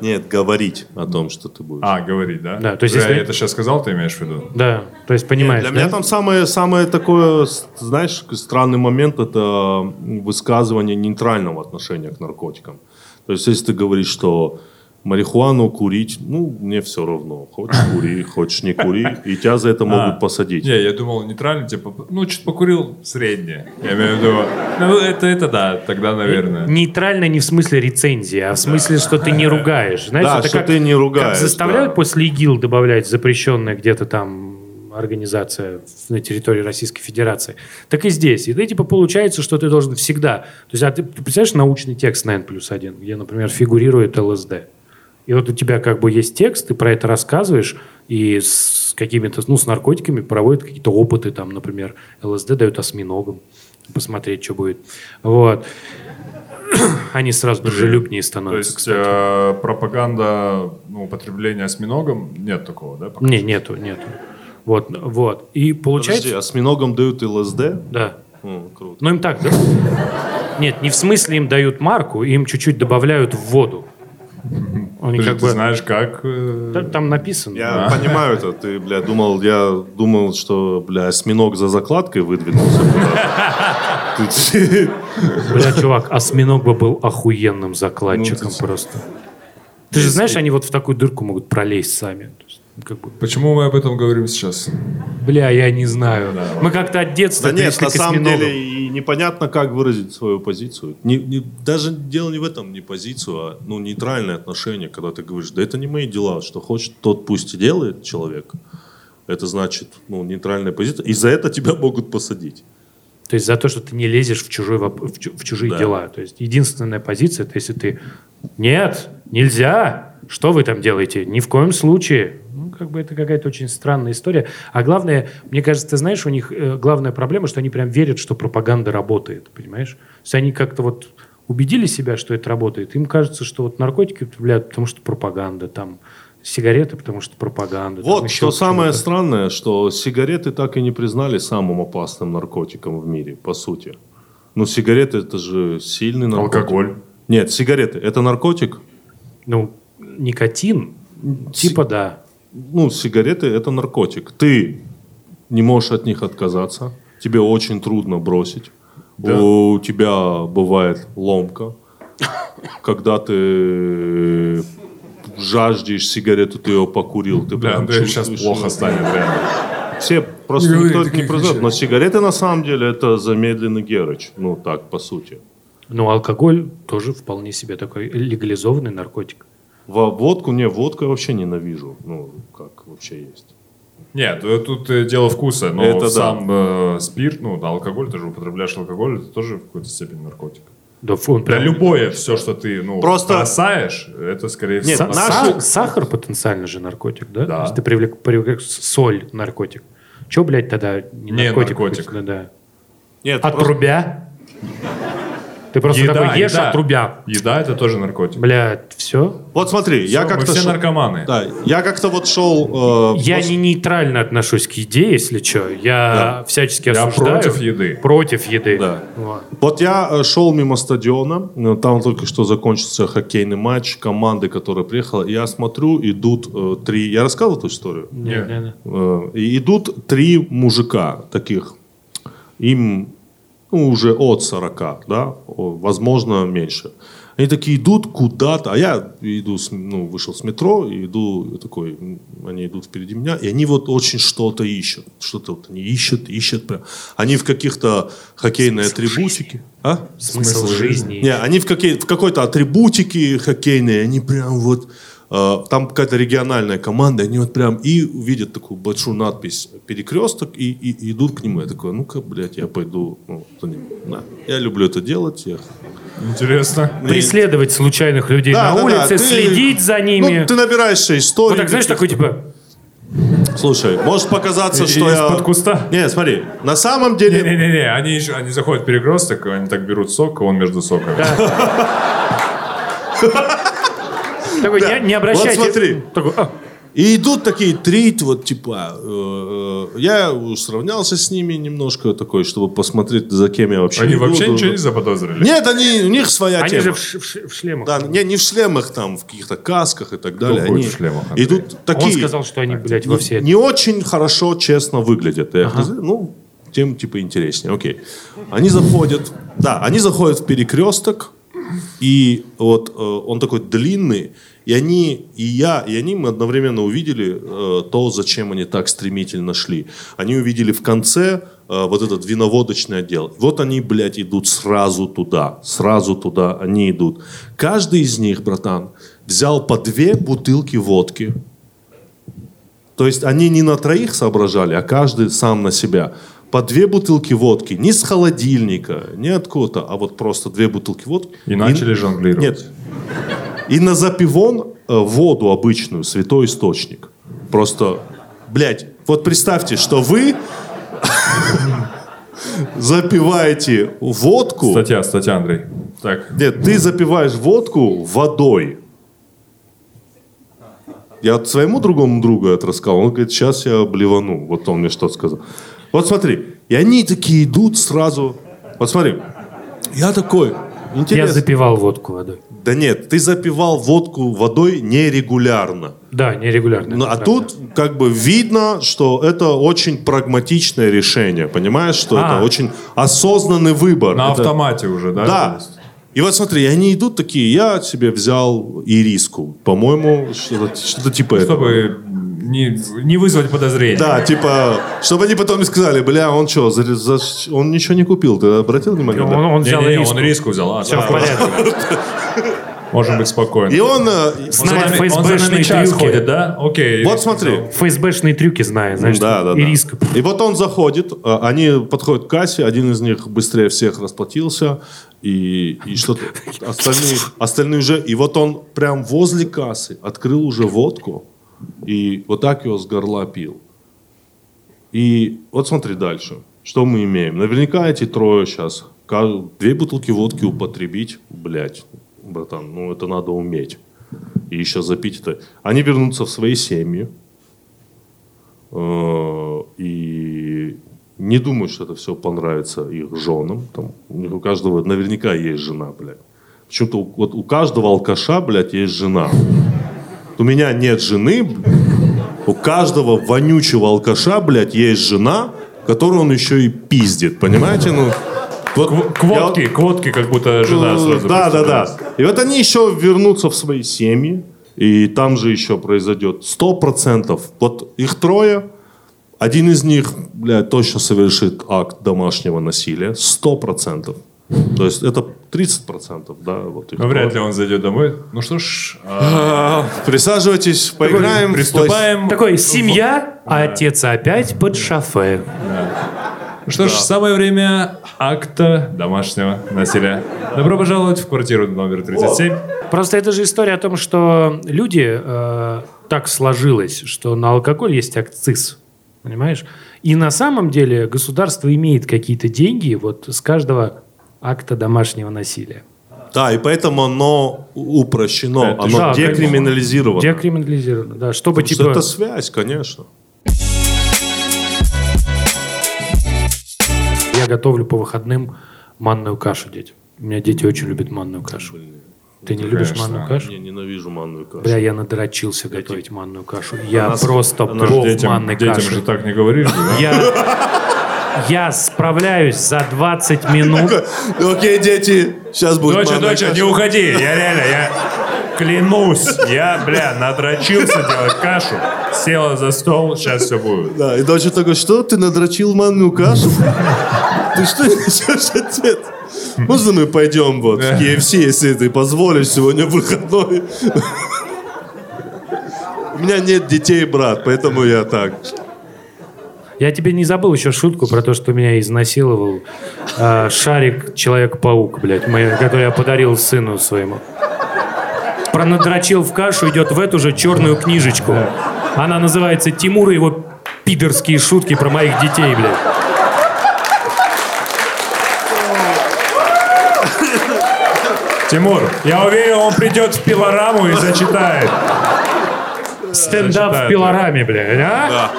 Нет, говорить о том, что ты будешь. А, говорить, да? Да, то есть Я если- это сейчас сказал, ты имеешь в виду? Да, то есть понимаешь, Для да? меня там самое, самое такое, знаешь, странный момент – это высказывание нейтрального отношения к наркотикам. То есть, если ты говоришь, что марихуану курить, ну, мне все равно. Хочешь *laughs* – кури, хочешь – не кури, и тебя за это могут А, посадить. Не, я думал нейтрально, типа, ну, чуть покурил, среднее. Я имею в виду, ну, это, это да, тогда, наверное. Нейтрально не в смысле рецензии, а в смысле, что ты не ругаешь. Знаешь, Да, это что как, ты не ругаешь, Как заставляют да. после ИГИЛ добавлять запрещенная где-то там организация на территории Российской Федерации. Так и здесь. И ты, типа, получается, что ты должен всегда... То есть, а ты, ты представляешь научный текст на N плюс 1, где, например, фигурирует ЛСД. И вот у тебя как бы есть текст, ты про это рассказываешь, и с какими-то, ну, с наркотиками проводят какие-то опыты, там, например, ЛСД дают осьминогам, посмотреть, что будет. Вот. *clears throat* Они сразу дружелюбнее То становятся, есть кстати. э, пропаганда ну, употребления осьминогом нет такого, да? пока? Не, нету, нету. Вот, вот. И получается... Подожди, осьминогам дают ЛСД? Да. М, круто. Ну, им так, да? Нет, не в смысле им дают марку, им чуть-чуть добавляют в воду. *laughs* Они Подожди, как ты бы... знаешь, как... э, Та- Там написано. Я понимаю это. Ты, бля, думал, я думал, что, бля, осьминог за закладкой выдвинулся Бля, чувак, осьминог бы был охуенным закладчиком Ну, просто. Ты же знаешь, они вот в такую дырку могут пролезть сами. Как бы, Почему мы об этом говорим сейчас? бля, я не знаю. Мы как-то от детства Да нет, на самом деле и непонятно, как выразить свою позицию. Не- не- даже дело не в этом, не позицию, а ну, нейтральное отношение, когда ты говоришь, да это не мои дела, что хочет, тот пусть и делает человек. Это значит, ну, нейтральная позиция. И за это тебя могут посадить. То есть за то, что ты не лезешь в, чужой, в чужие Да. дела. То есть единственная позиция, это если ты «нет, нельзя, что вы там делаете? Ни в коем случае». Ну, как бы это какая-то очень странная история. А главное, мне кажется, ты знаешь, у них э, главная проблема, что они прям верят, что пропаганда работает, понимаешь? То есть они как-то вот убедили себя, что это работает. Им кажется, что вот наркотики употребляют, потому что пропаганда, там сигареты, потому что пропаганда. Вот, что самое странное, что сигареты так и не признали самым опасным наркотиком в мире, по сути. Ну, сигареты это же сильный наркотик. Алкоголь. Нет, сигареты это наркотик. Ну, никотин, типа да. Ну, сигареты это наркотик. Ты не можешь от них отказаться. Тебе очень трудно бросить. У тебя бывает ломка. Когда ты жаждешь сигарету, ты ее покурил. Ты прям сейчас чувствуешь плохо её. станет, реально. Все просто Не никто это не вещей. Но сигареты на самом деле это замедленный герыч. Ну так, по сути. Ну, алкоголь тоже вполне себе такой легализованный наркотик. Во водку, не, водку я вообще ненавижу. Ну, как вообще есть. Нет, тут э, дело вкуса, но Это да. сам э, спирт, ну, да, алкоголь, ты же употребляешь алкоголь, это тоже в какой-то степени наркотик. Да, фу, он Да прям- любое все, что ты, ну, Просто- бросаешь, это скорее Нет, всего... Са- наши- са- Сахар потенциально же наркотик, да? Да. То есть ты привлек, привлек соль наркотик. Че, блядь, тогда не, Не наркотик? наркотик. хоть, Да, да. Нет, просто- Отрубя? Ты просто такой ешь, еда. отрубя. Еда это тоже наркотик. Блядь, все. Вот смотри, я мы как-то... все шел- наркоманы. Да, я как-то вот шел... э, Я пос- не нейтрально отношусь к еде, если что. Я всячески Я осуждаю. против еды. Против еды. Да. Вот. Вот я э, шел мимо стадиона, э, там только что закончился хоккейный матч команды, которая приехала. Я смотрю, идут э, три... Я рассказывал эту историю? Нет, нет, нет. Э, и идут три мужика таких. Им ну, уже от 40, да, возможно, меньше. Они такие идут куда-то, а я иду, с- ну, вышел с метро, и иду я такой, они идут впереди меня, и они вот очень что-то ищут. Что-то вот они ищут, ищут прям. Они в каких-то хоккейной атрибутике. А? Смысл жизни. Не, они в, какой- в какой-то атрибутике хоккейной, они прям вот... э, там какая-то региональная команда, они вот прям и видят такую большую надпись «Перекресток» и, и идут к нему. Я такой, ну-ка, блядь, я пойду ну. Да. Я люблю это делать. Я... Интересно. Преследовать случайных людей Да, на да, улице, да, ты- следить за ними. Ну, ты набираешься истории. вот так, знаешь, такой типа... Слушай, может показаться, И- что я... из-под куста? Не, смотри, на самом деле... Не-не-не, они, еще- они заходят в перекресток, они так берут сок, а он между соками. *laughs* Такой, не, не обращайте. Вот смотри. Такой, «А, И идут такие три, вот типа, э, э, я сравнялся с ними немножко такой, чтобы посмотреть, за кем я вообще Они иду. вообще ничего не заподозрили? Нет, они, у них своя Они тема. же в, ш- в в шлемах. Да, не, не в шлемах там, в каких-то касках и так далее. Они в шлемах, Андрей? идут такие. Он сказал, что они, блядь, во все... не очень хорошо, честно выглядят. Я их называю, Ну, тем типа интереснее. Окей. Они заходят, да, они заходят в перекресток, и вот э, он такой длинный, и они, и я, и они мы одновременно увидели э, то, зачем они так стремительно шли. Они увидели в конце э, вот этот виноводочный отдел. Вот они, блядь, идут сразу туда, сразу туда они идут. Каждый из них, братан, взял по две бутылки водки, то есть они не на троих соображали, а каждый сам на себя. По две бутылки водки, не с холодильника, не откуда-то, а вот просто две бутылки водки. И начали жонглировать. Нет. И на запивон э, воду обычную, святой источник. Просто, блядь, вот представьте, что вы *laughs* запиваете водку. Статья, статья, Андрей. Так, Нет, ты запиваешь водку водой. Я своему другому другу это рассказал. Он говорит, сейчас я блевану. Вот он мне что сказал. Вот смотри. И они такие идут сразу. Вот смотри. Я такой. Я Интересно. запивал водку водой. Да нет, ты запивал водку водой нерегулярно. Да, нерегулярно. Ну, а правда. тут как бы видно, что это очень прагматичное решение. Понимаешь, что А. это очень осознанный выбор. на Это- автомате уже, да? Да. И вот смотри, они идут такие, я себе взял ириску. По-моему, что-то, что-то типа этого. Чтобы не, не вызвать подозрений. Да, типа, чтобы они потом не сказали, бля, он что, за- за- он ничего не купил, ты обратил внимание? Он, Да? он взял Не-не-не, риск. он риску взял. А, Все да. в порядке. *laughs* Можем быть спокойны. И он... э, Он Знает ФСБшные трюки. ходит, да? Окей. Вот риску смотри. ФСБшные трюки знает, знаешь. Да, да, и да. риск. И вот он заходит, а, они подходят к кассе, один из них быстрее всех расплатился, и, и что-то *laughs* остальные, остальные уже... И вот он прям возле кассы открыл уже водку, и вот так его с горла пил. И вот смотри дальше. Что мы имеем? Наверняка эти трое сейчас две бутылки водки употребить, блядь, братан, ну это надо уметь. И еще запить это. Они вернутся в свои семьи. Э, И не думаю, что это все понравится их женам. Там, у каждого наверняка есть жена, блядь. Почему-то вот у каждого алкаша, блядь, есть жена. У меня нет жены. У каждого вонючего алкаша, блядь, есть жена, которую он еще и пиздит. Понимаете? Ну, вот К водке, к водке как будто жена ну, сразу. Да, да, да. И вот они еще вернутся в свои семьи, и там же еще произойдет сто процентов. Вот их трое, один из них, блядь, точно совершит акт домашнего насилия, сто процентов. То есть это 30 процентов, да, вот их Но вряд ли он зайдет домой. Ну что ж, А, *laughs* Присаживайтесь, поиграем. приступаем. Такой, семья, а отец опять под шофе. Ну что ж, самое время акта домашнего насилия. Добро пожаловать в квартиру номер 37. Просто это же история о том, что люди э, так сложилось, что на алкоголь есть акциз, понимаешь? И на самом деле государство имеет какие-то деньги вот с каждого акта домашнего насилия. Да, и поэтому оно упрощено, Это оно Да, декриминализировано. Декриминализировано, да. Чтобы Потому что типа... это связь, конечно. Я готовлю по выходным манную кашу детям. У меня дети очень любят манную кашу. Ты не любишь конечно. манную кашу? Я ненавижу манную кашу. Бля, я надрочился готовить манную кашу. Я просто она бог Детям, манной детям каши. же так не говорили, да? Я, я справляюсь за 20 минут. *laughs* Окей, дети, сейчас будет Доча, доча, не уходи. Я реально, я клянусь. Я, бля, надрочился делать кашу. Села за стол, сейчас все будет. Да, и доча такой, что, ты надрочил манную кашу? *laughs* Ты что *laughs* несешь, отец? Можно мы пойдем вот в KFC, если ты позволишь, сегодня выходной? У меня нет детей, брат, поэтому я так. Я тебе не забыл еще шутку про то, что меня изнасиловал э, шарик Человек-паук, блядь, мой, который я подарил сыну своему. Пронадрочил в кашу, идет в эту же черную книжечку. Она называется «Тимур и его пидорские шутки про моих детей, блядь». Тимур, я уверен, он придет в пилораму и зачитает. Стендап в Зачитает, пилораме, блядь, а?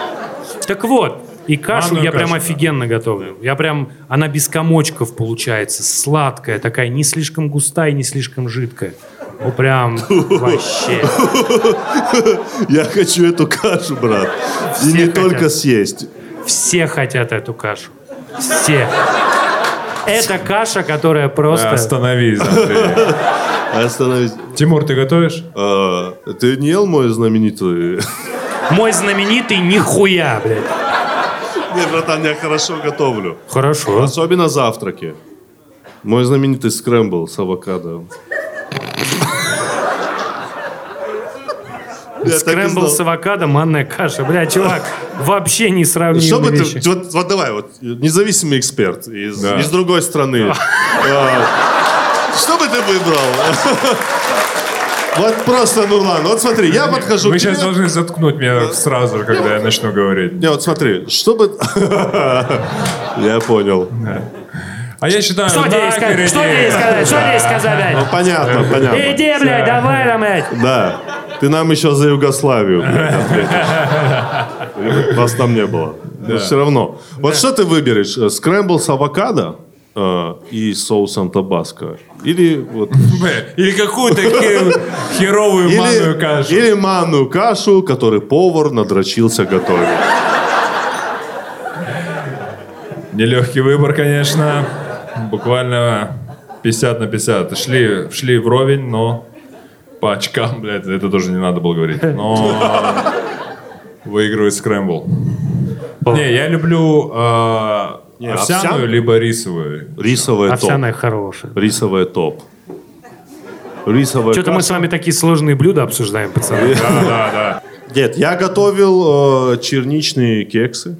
Так вот, и кашу Манную я прям кашу, офигенно готовлю. Я прям, она без комочков получается, сладкая такая, не слишком густая, не слишком жидкая. Ну прям *laughs* вообще. Я хочу эту кашу, брат. И Все не хотят. только съесть. Все хотят эту кашу. Все. Это каша, которая просто... Остановись, Андрей. *laughs* Остановись. Тимур, ты готовишь? А, ты не ел мой знаменитый... Мой знаменитый нихуя, блядь. Не, братан, я хорошо готовлю. Хорошо. Особенно завтраки. Мой знаменитый скрэмбл с авокадо. *laughs* Скрэмбл с авокадо, манная каша. Бля, чувак, вообще не Что бы ты, вот, вот давай, вот независимый эксперт из, Да. из другой страны. *laughs* А, Что бы ты выбрал? *laughs* Вот просто, Нурлан, вот смотри, я подхожу Вы к тебе. сейчас должны заткнуть меня сразу, когда я начну говорить. Не, вот смотри, что бы... *laughs* Я понял. А я считаю, Что тебе нахер сказать? Что тебе сказать? Что тебе сказать, Ну, понятно, понятно. Иди, блядь, давай, блядь. Да. Ты нам еще за Югославию блядь, ответишь. *laughs* Вас там не было. Но все равно. Вот что ты выберешь? Э, Скрэмбл с авокадо э, и соусом табаско? Или вот... Или какую-то хе- херовую манную кашу. или манную кашу, который повар надрочился готовить. Нелегкий выбор, конечно. Буквально 50 на 50. Шли, шли вровень, но по очкам, блядь, это тоже не надо было говорить. Но выигрывает скрэмбл. Не, я люблю э, Не, овсяную, овсян- либо рисовую. Рисовая топ. Овсяная хорошая. Рисовая топ. Рисовая Что-то мы с вами такие сложные блюда обсуждаем, пацаны. Да, да, да. Нет, я готовил э, черничные кексы.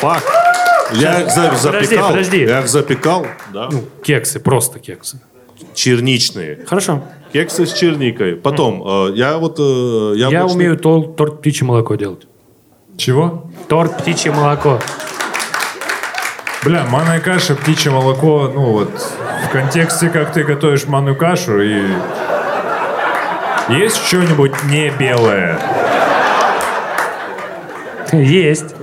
Факт. Я их за- Подожди, запекал. подожди. Я их запекал. Да. Ну, кексы, просто кексы. Черничные. Хорошо. Кексы с черникой. Потом, э, я вот... э, Я яблочный- умею тол- торт птичье молоко делать. Чего? Торт птичье молоко. Бля, манная каша, птичье молоко, ну вот, в контексте, как ты готовишь манную кашу, и есть что-нибудь не белое? Есть.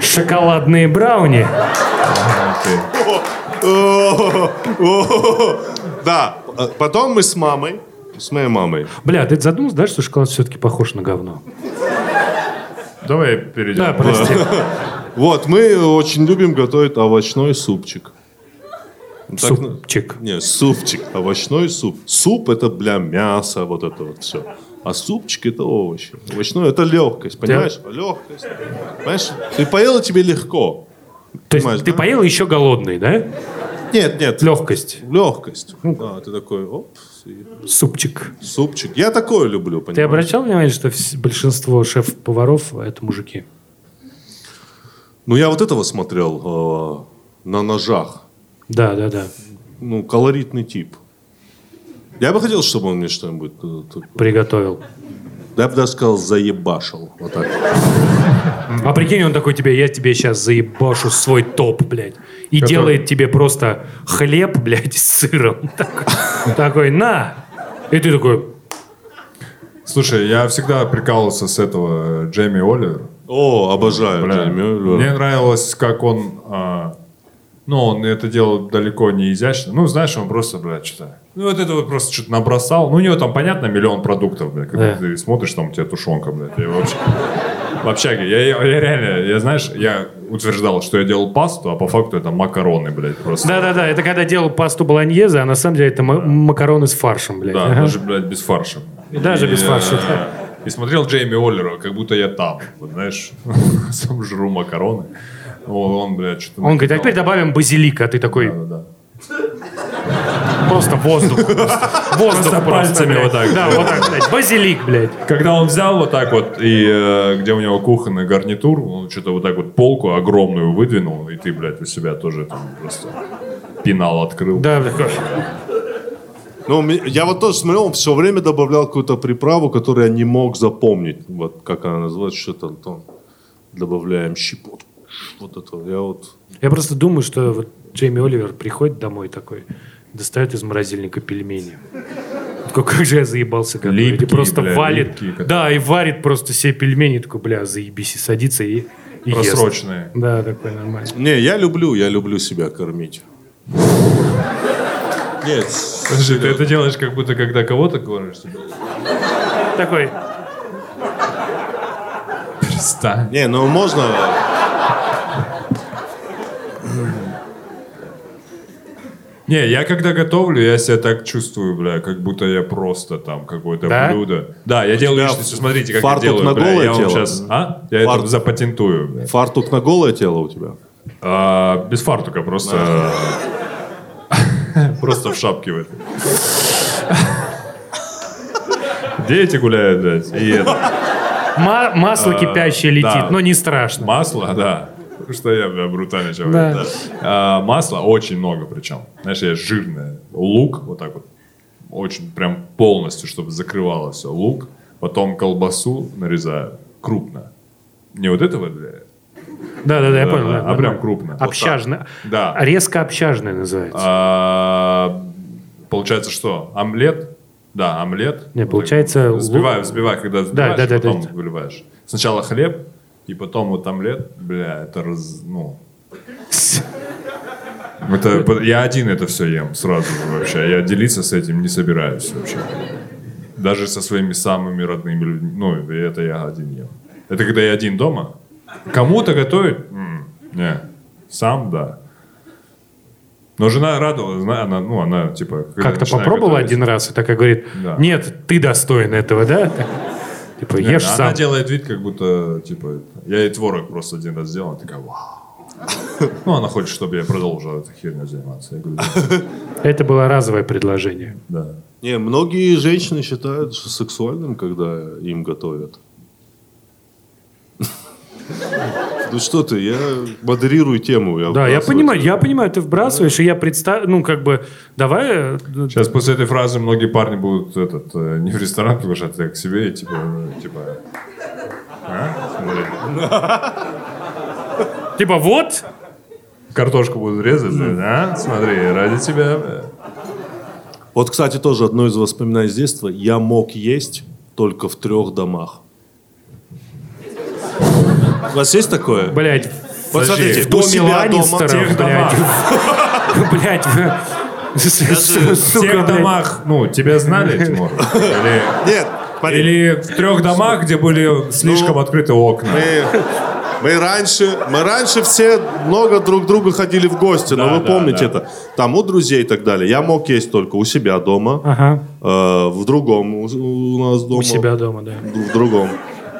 Шоколадные брауни. Да. Э, Потом мы с мамой, с моей мамой. Бля, ты задумался, да, что шоколад все-таки похож на говно? Давай перейдем. Да, прости. *laughs* Вот, мы очень любим готовить овощной супчик. Так на- Супчик. Не, супчик, овощной суп. Суп это, бля, мясо, вот это вот все. А супчик это овощи. Овощной это легкость, понимаешь? Легкость. Понимаешь? Ты поел, и тебе легко. То есть Понимаешь, ты да? поел еще голодный, да? Нет, нет. Легкость. Легкость. Да, ты такой, оп, Супчик. супчик. Я такое люблю, понимаешь? Ты обращал внимание, что большинство шеф-поваров это мужики? Ну, я вот этого смотрел э, на ножах. Да, да, да. Ну, колоритный тип. Я бы хотел, чтобы он мне что-нибудь... э, Приготовил. Я бы даже сказал, заебашил. Вот так. А прикинь, он такой тебе, я тебе сейчас заебашу свой топ, блядь. И Который- делает тебе просто хлеб, блядь, с сыром. Такой, на. И ты такой, Слушай, я всегда прикалывался с этого э, Джейми Оливера. О, обожаю Бля, Джейми Оливера. Мне нравилось, как он... а, ну, он это делал далеко не изящно. Ну, знаешь, он просто, блядь, что-то... Ну, вот это вот просто что-то набросал. Ну, у него там, понятно, миллион продуктов, блядь. Когда Да. ты смотришь, там у тебя тушенка, блядь. Я вообще... В общаге. Я, я- реально, я, знаешь, я утверждал, что я делал пасту, а по факту это макароны, блядь, просто. да-да-да, это когда делал пасту болоньезе, а на самом деле это ма- макароны с фаршем, блядь. Да, Ага. даже, блядь, без фарша. И даже без фарша, э, да. И смотрел Джейми Оллера, как будто я там. Вот, знаешь, *laughs* сам жру макароны. Вот он, блядь, что-то... Он говорит, а теперь добавим базилика, а ты такой, Да-да-да. Просто воздух. Воздух Просто пальцами вот так. Да, вот так, блядь. Базилик, блядь. Когда он взял вот так вот, и э, где у него кухонный гарнитур, он что-то вот так вот полку огромную выдвинул, и ты, блядь, у себя тоже там просто пенал открыл. Да, такой. Ну, я вот тоже смотрел, он все время добавлял какую-то приправу, которую я не мог запомнить. Вот как она называется, что-то там добавляем щепотку. Вот это. Я вот... Я просто думаю, что вот Джейми Оливер приходит домой такой, достает из морозильника пельмени. Такой, как же я заебался готовить. И Липкие, просто бля, валит. липкие, да, и варит просто себе пельмени. Такой, бля, заебись. И садится и, и ест. Просроченные. Да, такой нормально. Не, я люблю, я люблю себя кормить. Нет, Подожди, ты это делаешь как будто когда кого-то кормишь? Такой, Перестань. не, ну можно... Не, я когда готовлю, я себя так чувствую, бля, как будто я просто там какое-то Да? блюдо. Да, я делаю тебя личностью, смотрите, как фартук я делаю, на бля, голое я вам тело? сейчас... А? Я Фарт- это запатентую, бля. Фартук на голое тело у тебя? А, без фартука, просто... *laughs* Просто в шапке в этой. *laughs* Дети гуляют, блядь, и это. ма- масло кипящее летит, но не страшно. Масло, да. Потому *laughs* что я, бля, брутальный человек. Да. А, масла очень много причем. Знаешь, я жирное. Лук, вот так вот, очень прям полностью, чтобы закрывало все. Лук, потом колбасу нарезаю крупно. Не вот этого, бля, Да, да, да, я Да, понял. да, да, а прям крупно. Общажное. Да. Резко общажное называется. А, получается что? Омлет? Да, омлет. Не, получается, Взбиваю, взбиваю, когда взбиваешь, да, да, потом да. выливаешь. Сначала хлеб, и потом вот омлет. Бля, это раз... Ну... Это, я один это все ем сразу же вообще. Я делиться с этим не собираюсь вообще. Даже со своими самыми родными людьми. Ну, это я один ем. Это когда я один дома. Кому-то готовить? М, не. Сам, да. Но жена радовалась, зна- она, ну, она, типа... Как-то попробовала готовить- один раз и такая говорит, Да. нет, ты достоин этого, да? Типа, Не, ешь она сам. делает вид, как будто, типа, я ей творог просто один раз сделал, она такая, вау. Ну, она хочет, чтобы я продолжил этой херней заниматься. Я говорю, «Да». Это было разовое предложение. да. Не, многие женщины считают что сексуальным, когда им готовят. Ну что ты, я модерирую тему. Да, я понимаю, я понимаю, ты вбрасываешь, и я представляю, ну, как бы, давай... э, Сейчас после этой фразы многие парни будут этот, э, не в ресторан приглашать, а к себе, и типа, ну, типа... А? Смотри. *laughs* Типа, вот, Картошку будут резать, да? Смотри, ради тебя. Вот, кстати, тоже одно из воспоминаний с детства. Я мог есть только в трех домах. У вас есть такое? блядь, Вот смотрите, в доме Ланнистеров, блядь. Блядь, в- тех домах, ну, тебя знали, Тимур? Или, Нет, смотри, или в трех домах, где были слишком открыты окна? мы, раньше, мы раньше все много друг к другу ходили в гости, но Да, вы да, помните да. это. Там у друзей и так далее. Я мог есть только у себя дома, Ага, э, в другом у, у нас дома. у себя дома, да. в другом.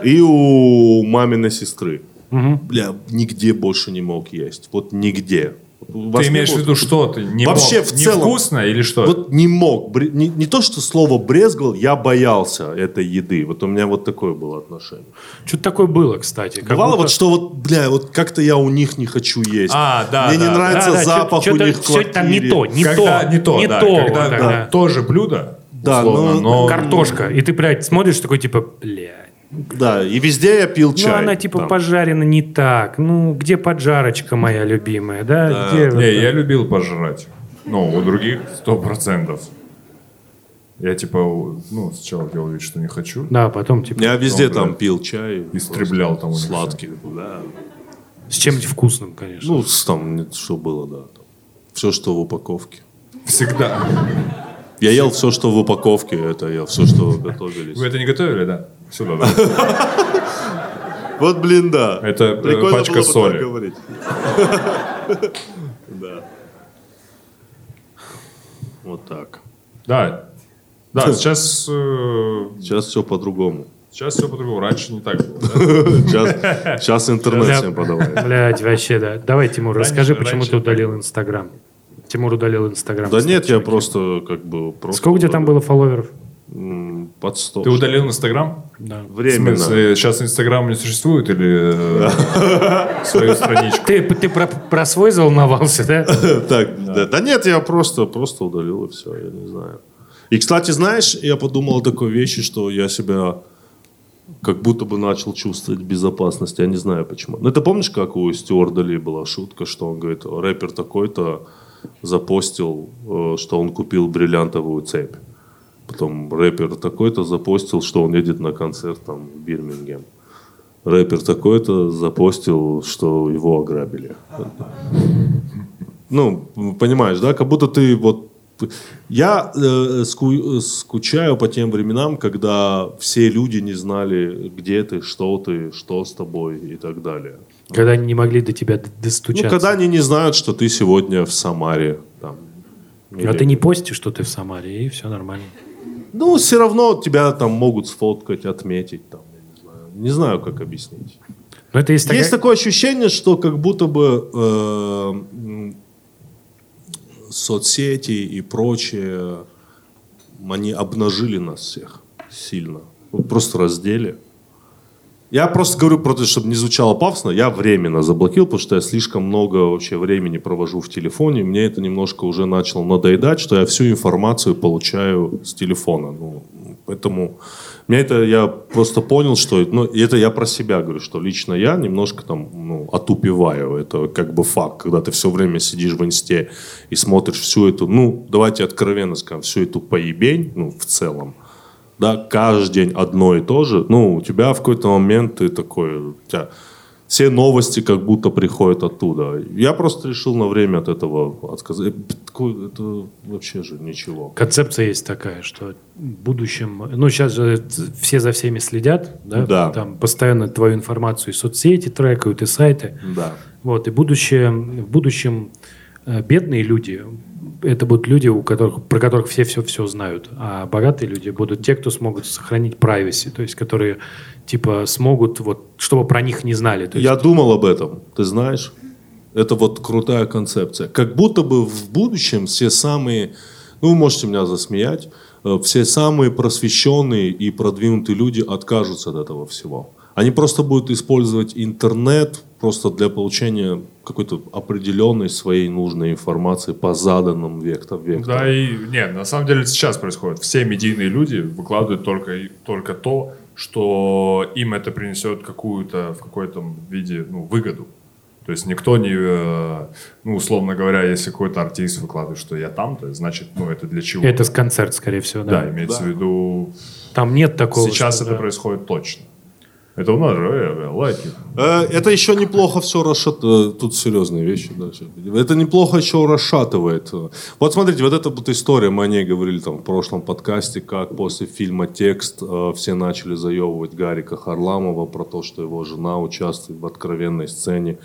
И у маминой сестры. Бля, нигде больше не мог есть. Вот нигде. Ты имеешь в виду что? Ты не Вообще, мог- в целом. невкусно или что? Вот не мог. Не, не то, что слово брезгал, я боялся этой еды. Вот у меня вот такое было отношение. Что-то такое было, кстати. как Бывало будто- вот, что вот, бля, вот как-то я у них не хочу есть. А, да, Мне да, не да. нравится Да, да, запах чё- у них в всё там не квартире. то, не когда, то, не то, не да, то. когда, вот да, тоже блюдо, Да, условно, но- но... Картошка, и ты, блядь, смотришь такой, типа, блядь, Да, и везде я пил Ну, чай. она типа там. пожарена не так. Ну, где поджарочка моя любимая, да? Где вот Не, это? я любил пожрать. Ну, у других сто процентов. Я типа, ну, сначала делал вид, что не хочу. Да, потом типа Я везде Потом, там да, пил чай. истреблял там у них Сладкий, да. с чем-нибудь вкусным, конечно. Ну, с- там, что было, да. Все, что в упаковке. Всегда. Я ел все, что в упаковке, это ел все, что готовились. Вы это не готовили, да? Сюда, да. *laughs* Вот, блин, да. Это, э, Прикольно пачка было бы так соли. говорить. *laughs* Да. Вот так. Да. Да, *laughs* сейчас, э, Сейчас все по-другому. сейчас все по-другому. Раньше не так было. да? Сейчас, сейчас интернет Бля- всем подавай. Блядь, вообще, да. Давай, Тимур, Раньше- расскажи, почему ты удалил Инстаграм. Тимур удалил Инстаграм. Да нет, я просто как бы... Просто Сколько у тебя там было фолловеров? Под 100. Ты удалил Инстаграм? Да. В Временно. смысле, сейчас Инстаграм не существует или э, *laughs* свою страничку? Ты, ты про, про свой заволновался, да? *laughs* Так, да. да нет, я просто, просто удалил и все, я не знаю. И, кстати, знаешь, я подумал о такой вещи, что я себя как будто бы начал чувствовать безопасность. Я не знаю почему. Ну, ты помнишь, как у Стюарда Ли была шутка, что он говорит, рэпер такой-то запостил, э, что он купил бриллиантовую цепь. Потом рэпер такой-то запостил, что он едет на концерт там, в Бирмингем. Рэпер такой-то запостил, что его ограбили. Ну, понимаешь, да, как будто ты вот... Я э, ску- скучаю по тем временам, когда все люди не знали, где ты, что ты, что с тобой и так далее. Когда они не могли до тебя д- Ну, достучаться. когда они не знают, что ты сегодня в Самаре. Там, А или- ты не постишь, что ты в Самаре, и все нормально. Ну, все равно тебя там могут сфоткать, отметить. Там, я не, знаю. не знаю, как объяснить. Но это есть, Есть такая- такое ощущение, что как будто бы э, соцсети и прочее, они обнажили нас всех сильно. Просто раздели. Я просто говорю, просто, чтобы не звучало пафосно, я временно заблокил, потому что я слишком много вообще времени провожу в телефоне. Мне это немножко уже начало надоедать, что я всю информацию получаю с телефона. Ну, поэтому мне это я просто понял, что ну, это я про себя говорю, что лично я немножко там ну, отупеваю. Это как бы факт, когда ты все время сидишь в инсте и смотришь всю эту, ну, давайте откровенно скажем, всю эту поебень, ну, в целом да, каждый день одно и то же, ну, у тебя в какой-то момент ты такой, у тебя все новости как будто приходят оттуда. Я просто решил на время от этого отказаться. Такое- Это вообще же ничего. Концепция есть такая, что в будущем... Ну, сейчас же все за всеми следят, да? Да. Там постоянно твою информацию и соцсети трекают, и сайты. Да. Вот, и будущее, в будущем э, бедные люди, это будут люди, у которых, про которых все все-все знают, а богатые люди будут те, кто смогут сохранить privacy, то есть которые типа смогут, вот, чтобы про них не знали. То есть, Я думал об этом, ты знаешь. Это вот крутая концепция. Как будто бы в будущем все самые, ну, вы можете меня засмеять, э, все самые просвещенные и продвинутые люди откажутся от этого всего. Они просто будут использовать интернет просто для получения какой-то определенной своей нужной информации по заданным вектам. векторам. Да, и нет, на самом деле сейчас происходит. Все медийные люди выкладывают только, только то, что им это принесет какую-то в какой-то виде ну, выгоду. То есть никто не, э, ну, условно говоря, если какой-то артист выкладывает, что я там-то, значит, ну, это для чего? это с концерт, скорее всего, да. да, имеется в виду, Там нет такого. сейчас что, это да. происходит точно. Это у нас же, э, э, лайки. Э, Это еще неплохо все расшатывает. Тут серьезные вещи. Да, это неплохо еще расшатывает. Вот смотрите, вот эта вот история, мы о ней говорили там в прошлом подкасте, как после фильма «Текст» все начали заебывать Гарика Харламова про то, что его жена участвует в откровенной сцене.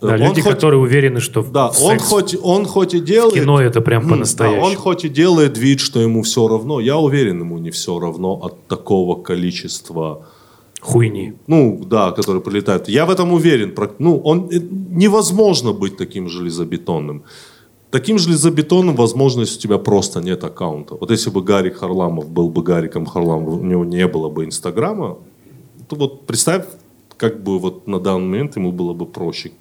Да, он люди, хоть- которые уверены, что Да, в он секс хоть, он хоть и делает... кино это прям по-настоящему. да, он хоть и делает вид, что ему все равно. Я уверен, ему не все равно от такого количества хуйни. ну, да, которые прилетают. Я в этом уверен. Ну, он, э, невозможно быть таким железобетонным. Таким железобетонным, возможно, если у тебя просто нет аккаунта. Вот если бы Гарик Харламов был бы Гариком Харламовым, у него не было бы Инстаграма, то вот представь, как бы вот на данный момент ему было бы проще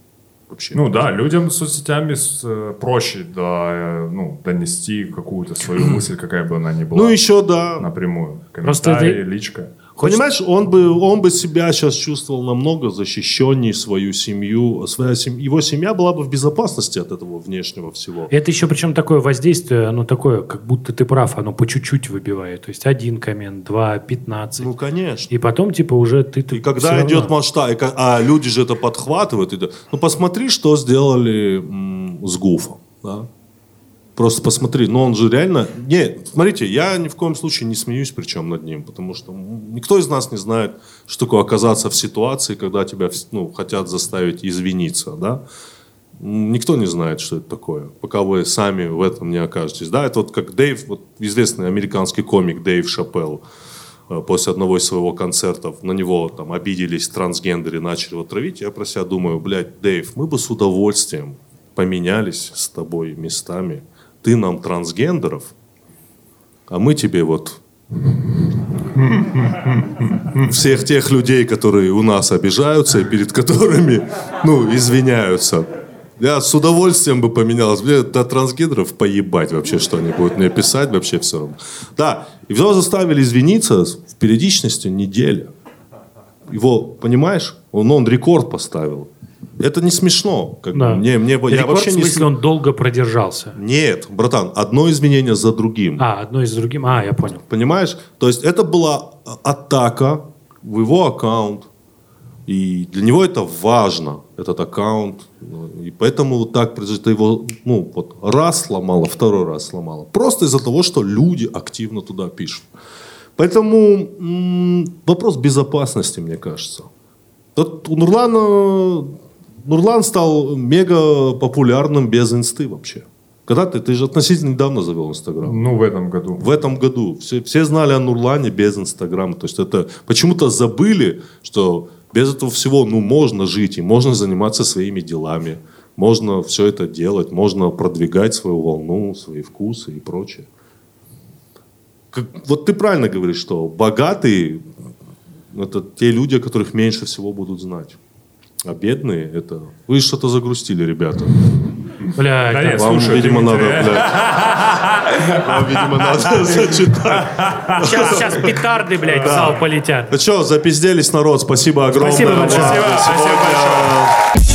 вообще. Ну да, людям с соцсетями с, э, проще да, э, ну, донести какую-то свою *clears throat* мысль, какая бы она ни была. Ну, еще да. Напрямую. Просто Комментарий, это- личка. Хочет- Понимаешь, он бы, он бы себя сейчас чувствовал намного защищеннее свою семью. Своя сем- Его семья была бы в безопасности от этого внешнего всего. Это еще причем такое воздействие, оно такое, как будто ты прав, оно по чуть-чуть выбивает. То есть один коммент, два, пятнадцать. Ну, конечно. И потом, типа, уже ты... ты И когда равно. идет масштаб, и а люди же это подхватывают. и ну, посмотри, что сделали м, с Гуфом. Да? Просто посмотри. Но он же реально... Не, смотрите, я ни в коем случае не смеюсь причем над ним, потому что никто из нас не знает, что такое оказаться в ситуации, когда тебя ну, хотят заставить извиниться. Да? Никто не знает, что это такое, пока вы сами в этом не окажетесь. Да, это вот как Дэйв, вот известный американский комик Дэйв Шапелл, э, после одного из своего концертов на него там обиделись трансгендеры, начали его травить. Я про себя думаю, блядь, Дэйв, мы бы с удовольствием поменялись с тобой местами. Ты нам трансгендеров, а мы тебе вот всех тех людей, которые у нас обижаются и перед которыми, ну, извиняются. Я с удовольствием бы поменялся. Мне до трансгендеров поебать вообще, что они будут мне писать, вообще все равно. Да, его заставили извиниться в периодичности неделя. Его, понимаешь, он, он рекорд поставил. Это не смешно. Как бы. Да. Мне, мне, я Рекорд, вообще в не... смысле, см- он долго продержался. Нет, братан, одно извинение за другим. А, одно из другим. А, я понял. Понимаешь? То есть это была а, атака в его аккаунт. И для него это важно, этот аккаунт. И поэтому вот так произошло. Это его ну, вот, раз сломало, второй раз сломало. Просто из-за того, что люди активно туда пишут. Поэтому м, вопрос безопасности, мне кажется. Вот у Нурлана... Нурлан стал мега популярным без инсты вообще. Когда ты? Ты же относительно недавно завел Инстаграм. Ну, в этом году. В этом году все, все знали о Нурлане без Инстаграма. То есть это почему-то забыли, что без этого всего ну, можно жить и можно заниматься своими делами. Можно все это делать, можно продвигать свою волну, свои вкусы и прочее. Как- вот ты правильно говоришь, что богатые – это те люди, о которых меньше всего будут знать. А бедные – это... Вы что-то загрустили, ребята. Бля, Да нет, Вам, слушай, видимо, надо, блядь, вам, видимо, надо *laughs* зачитать. Сейчас, сейчас петарды, блядь, в зал полетят. Ну что, запизделись, народ. Спасибо огромное. Спасибо большое. спасибо большое.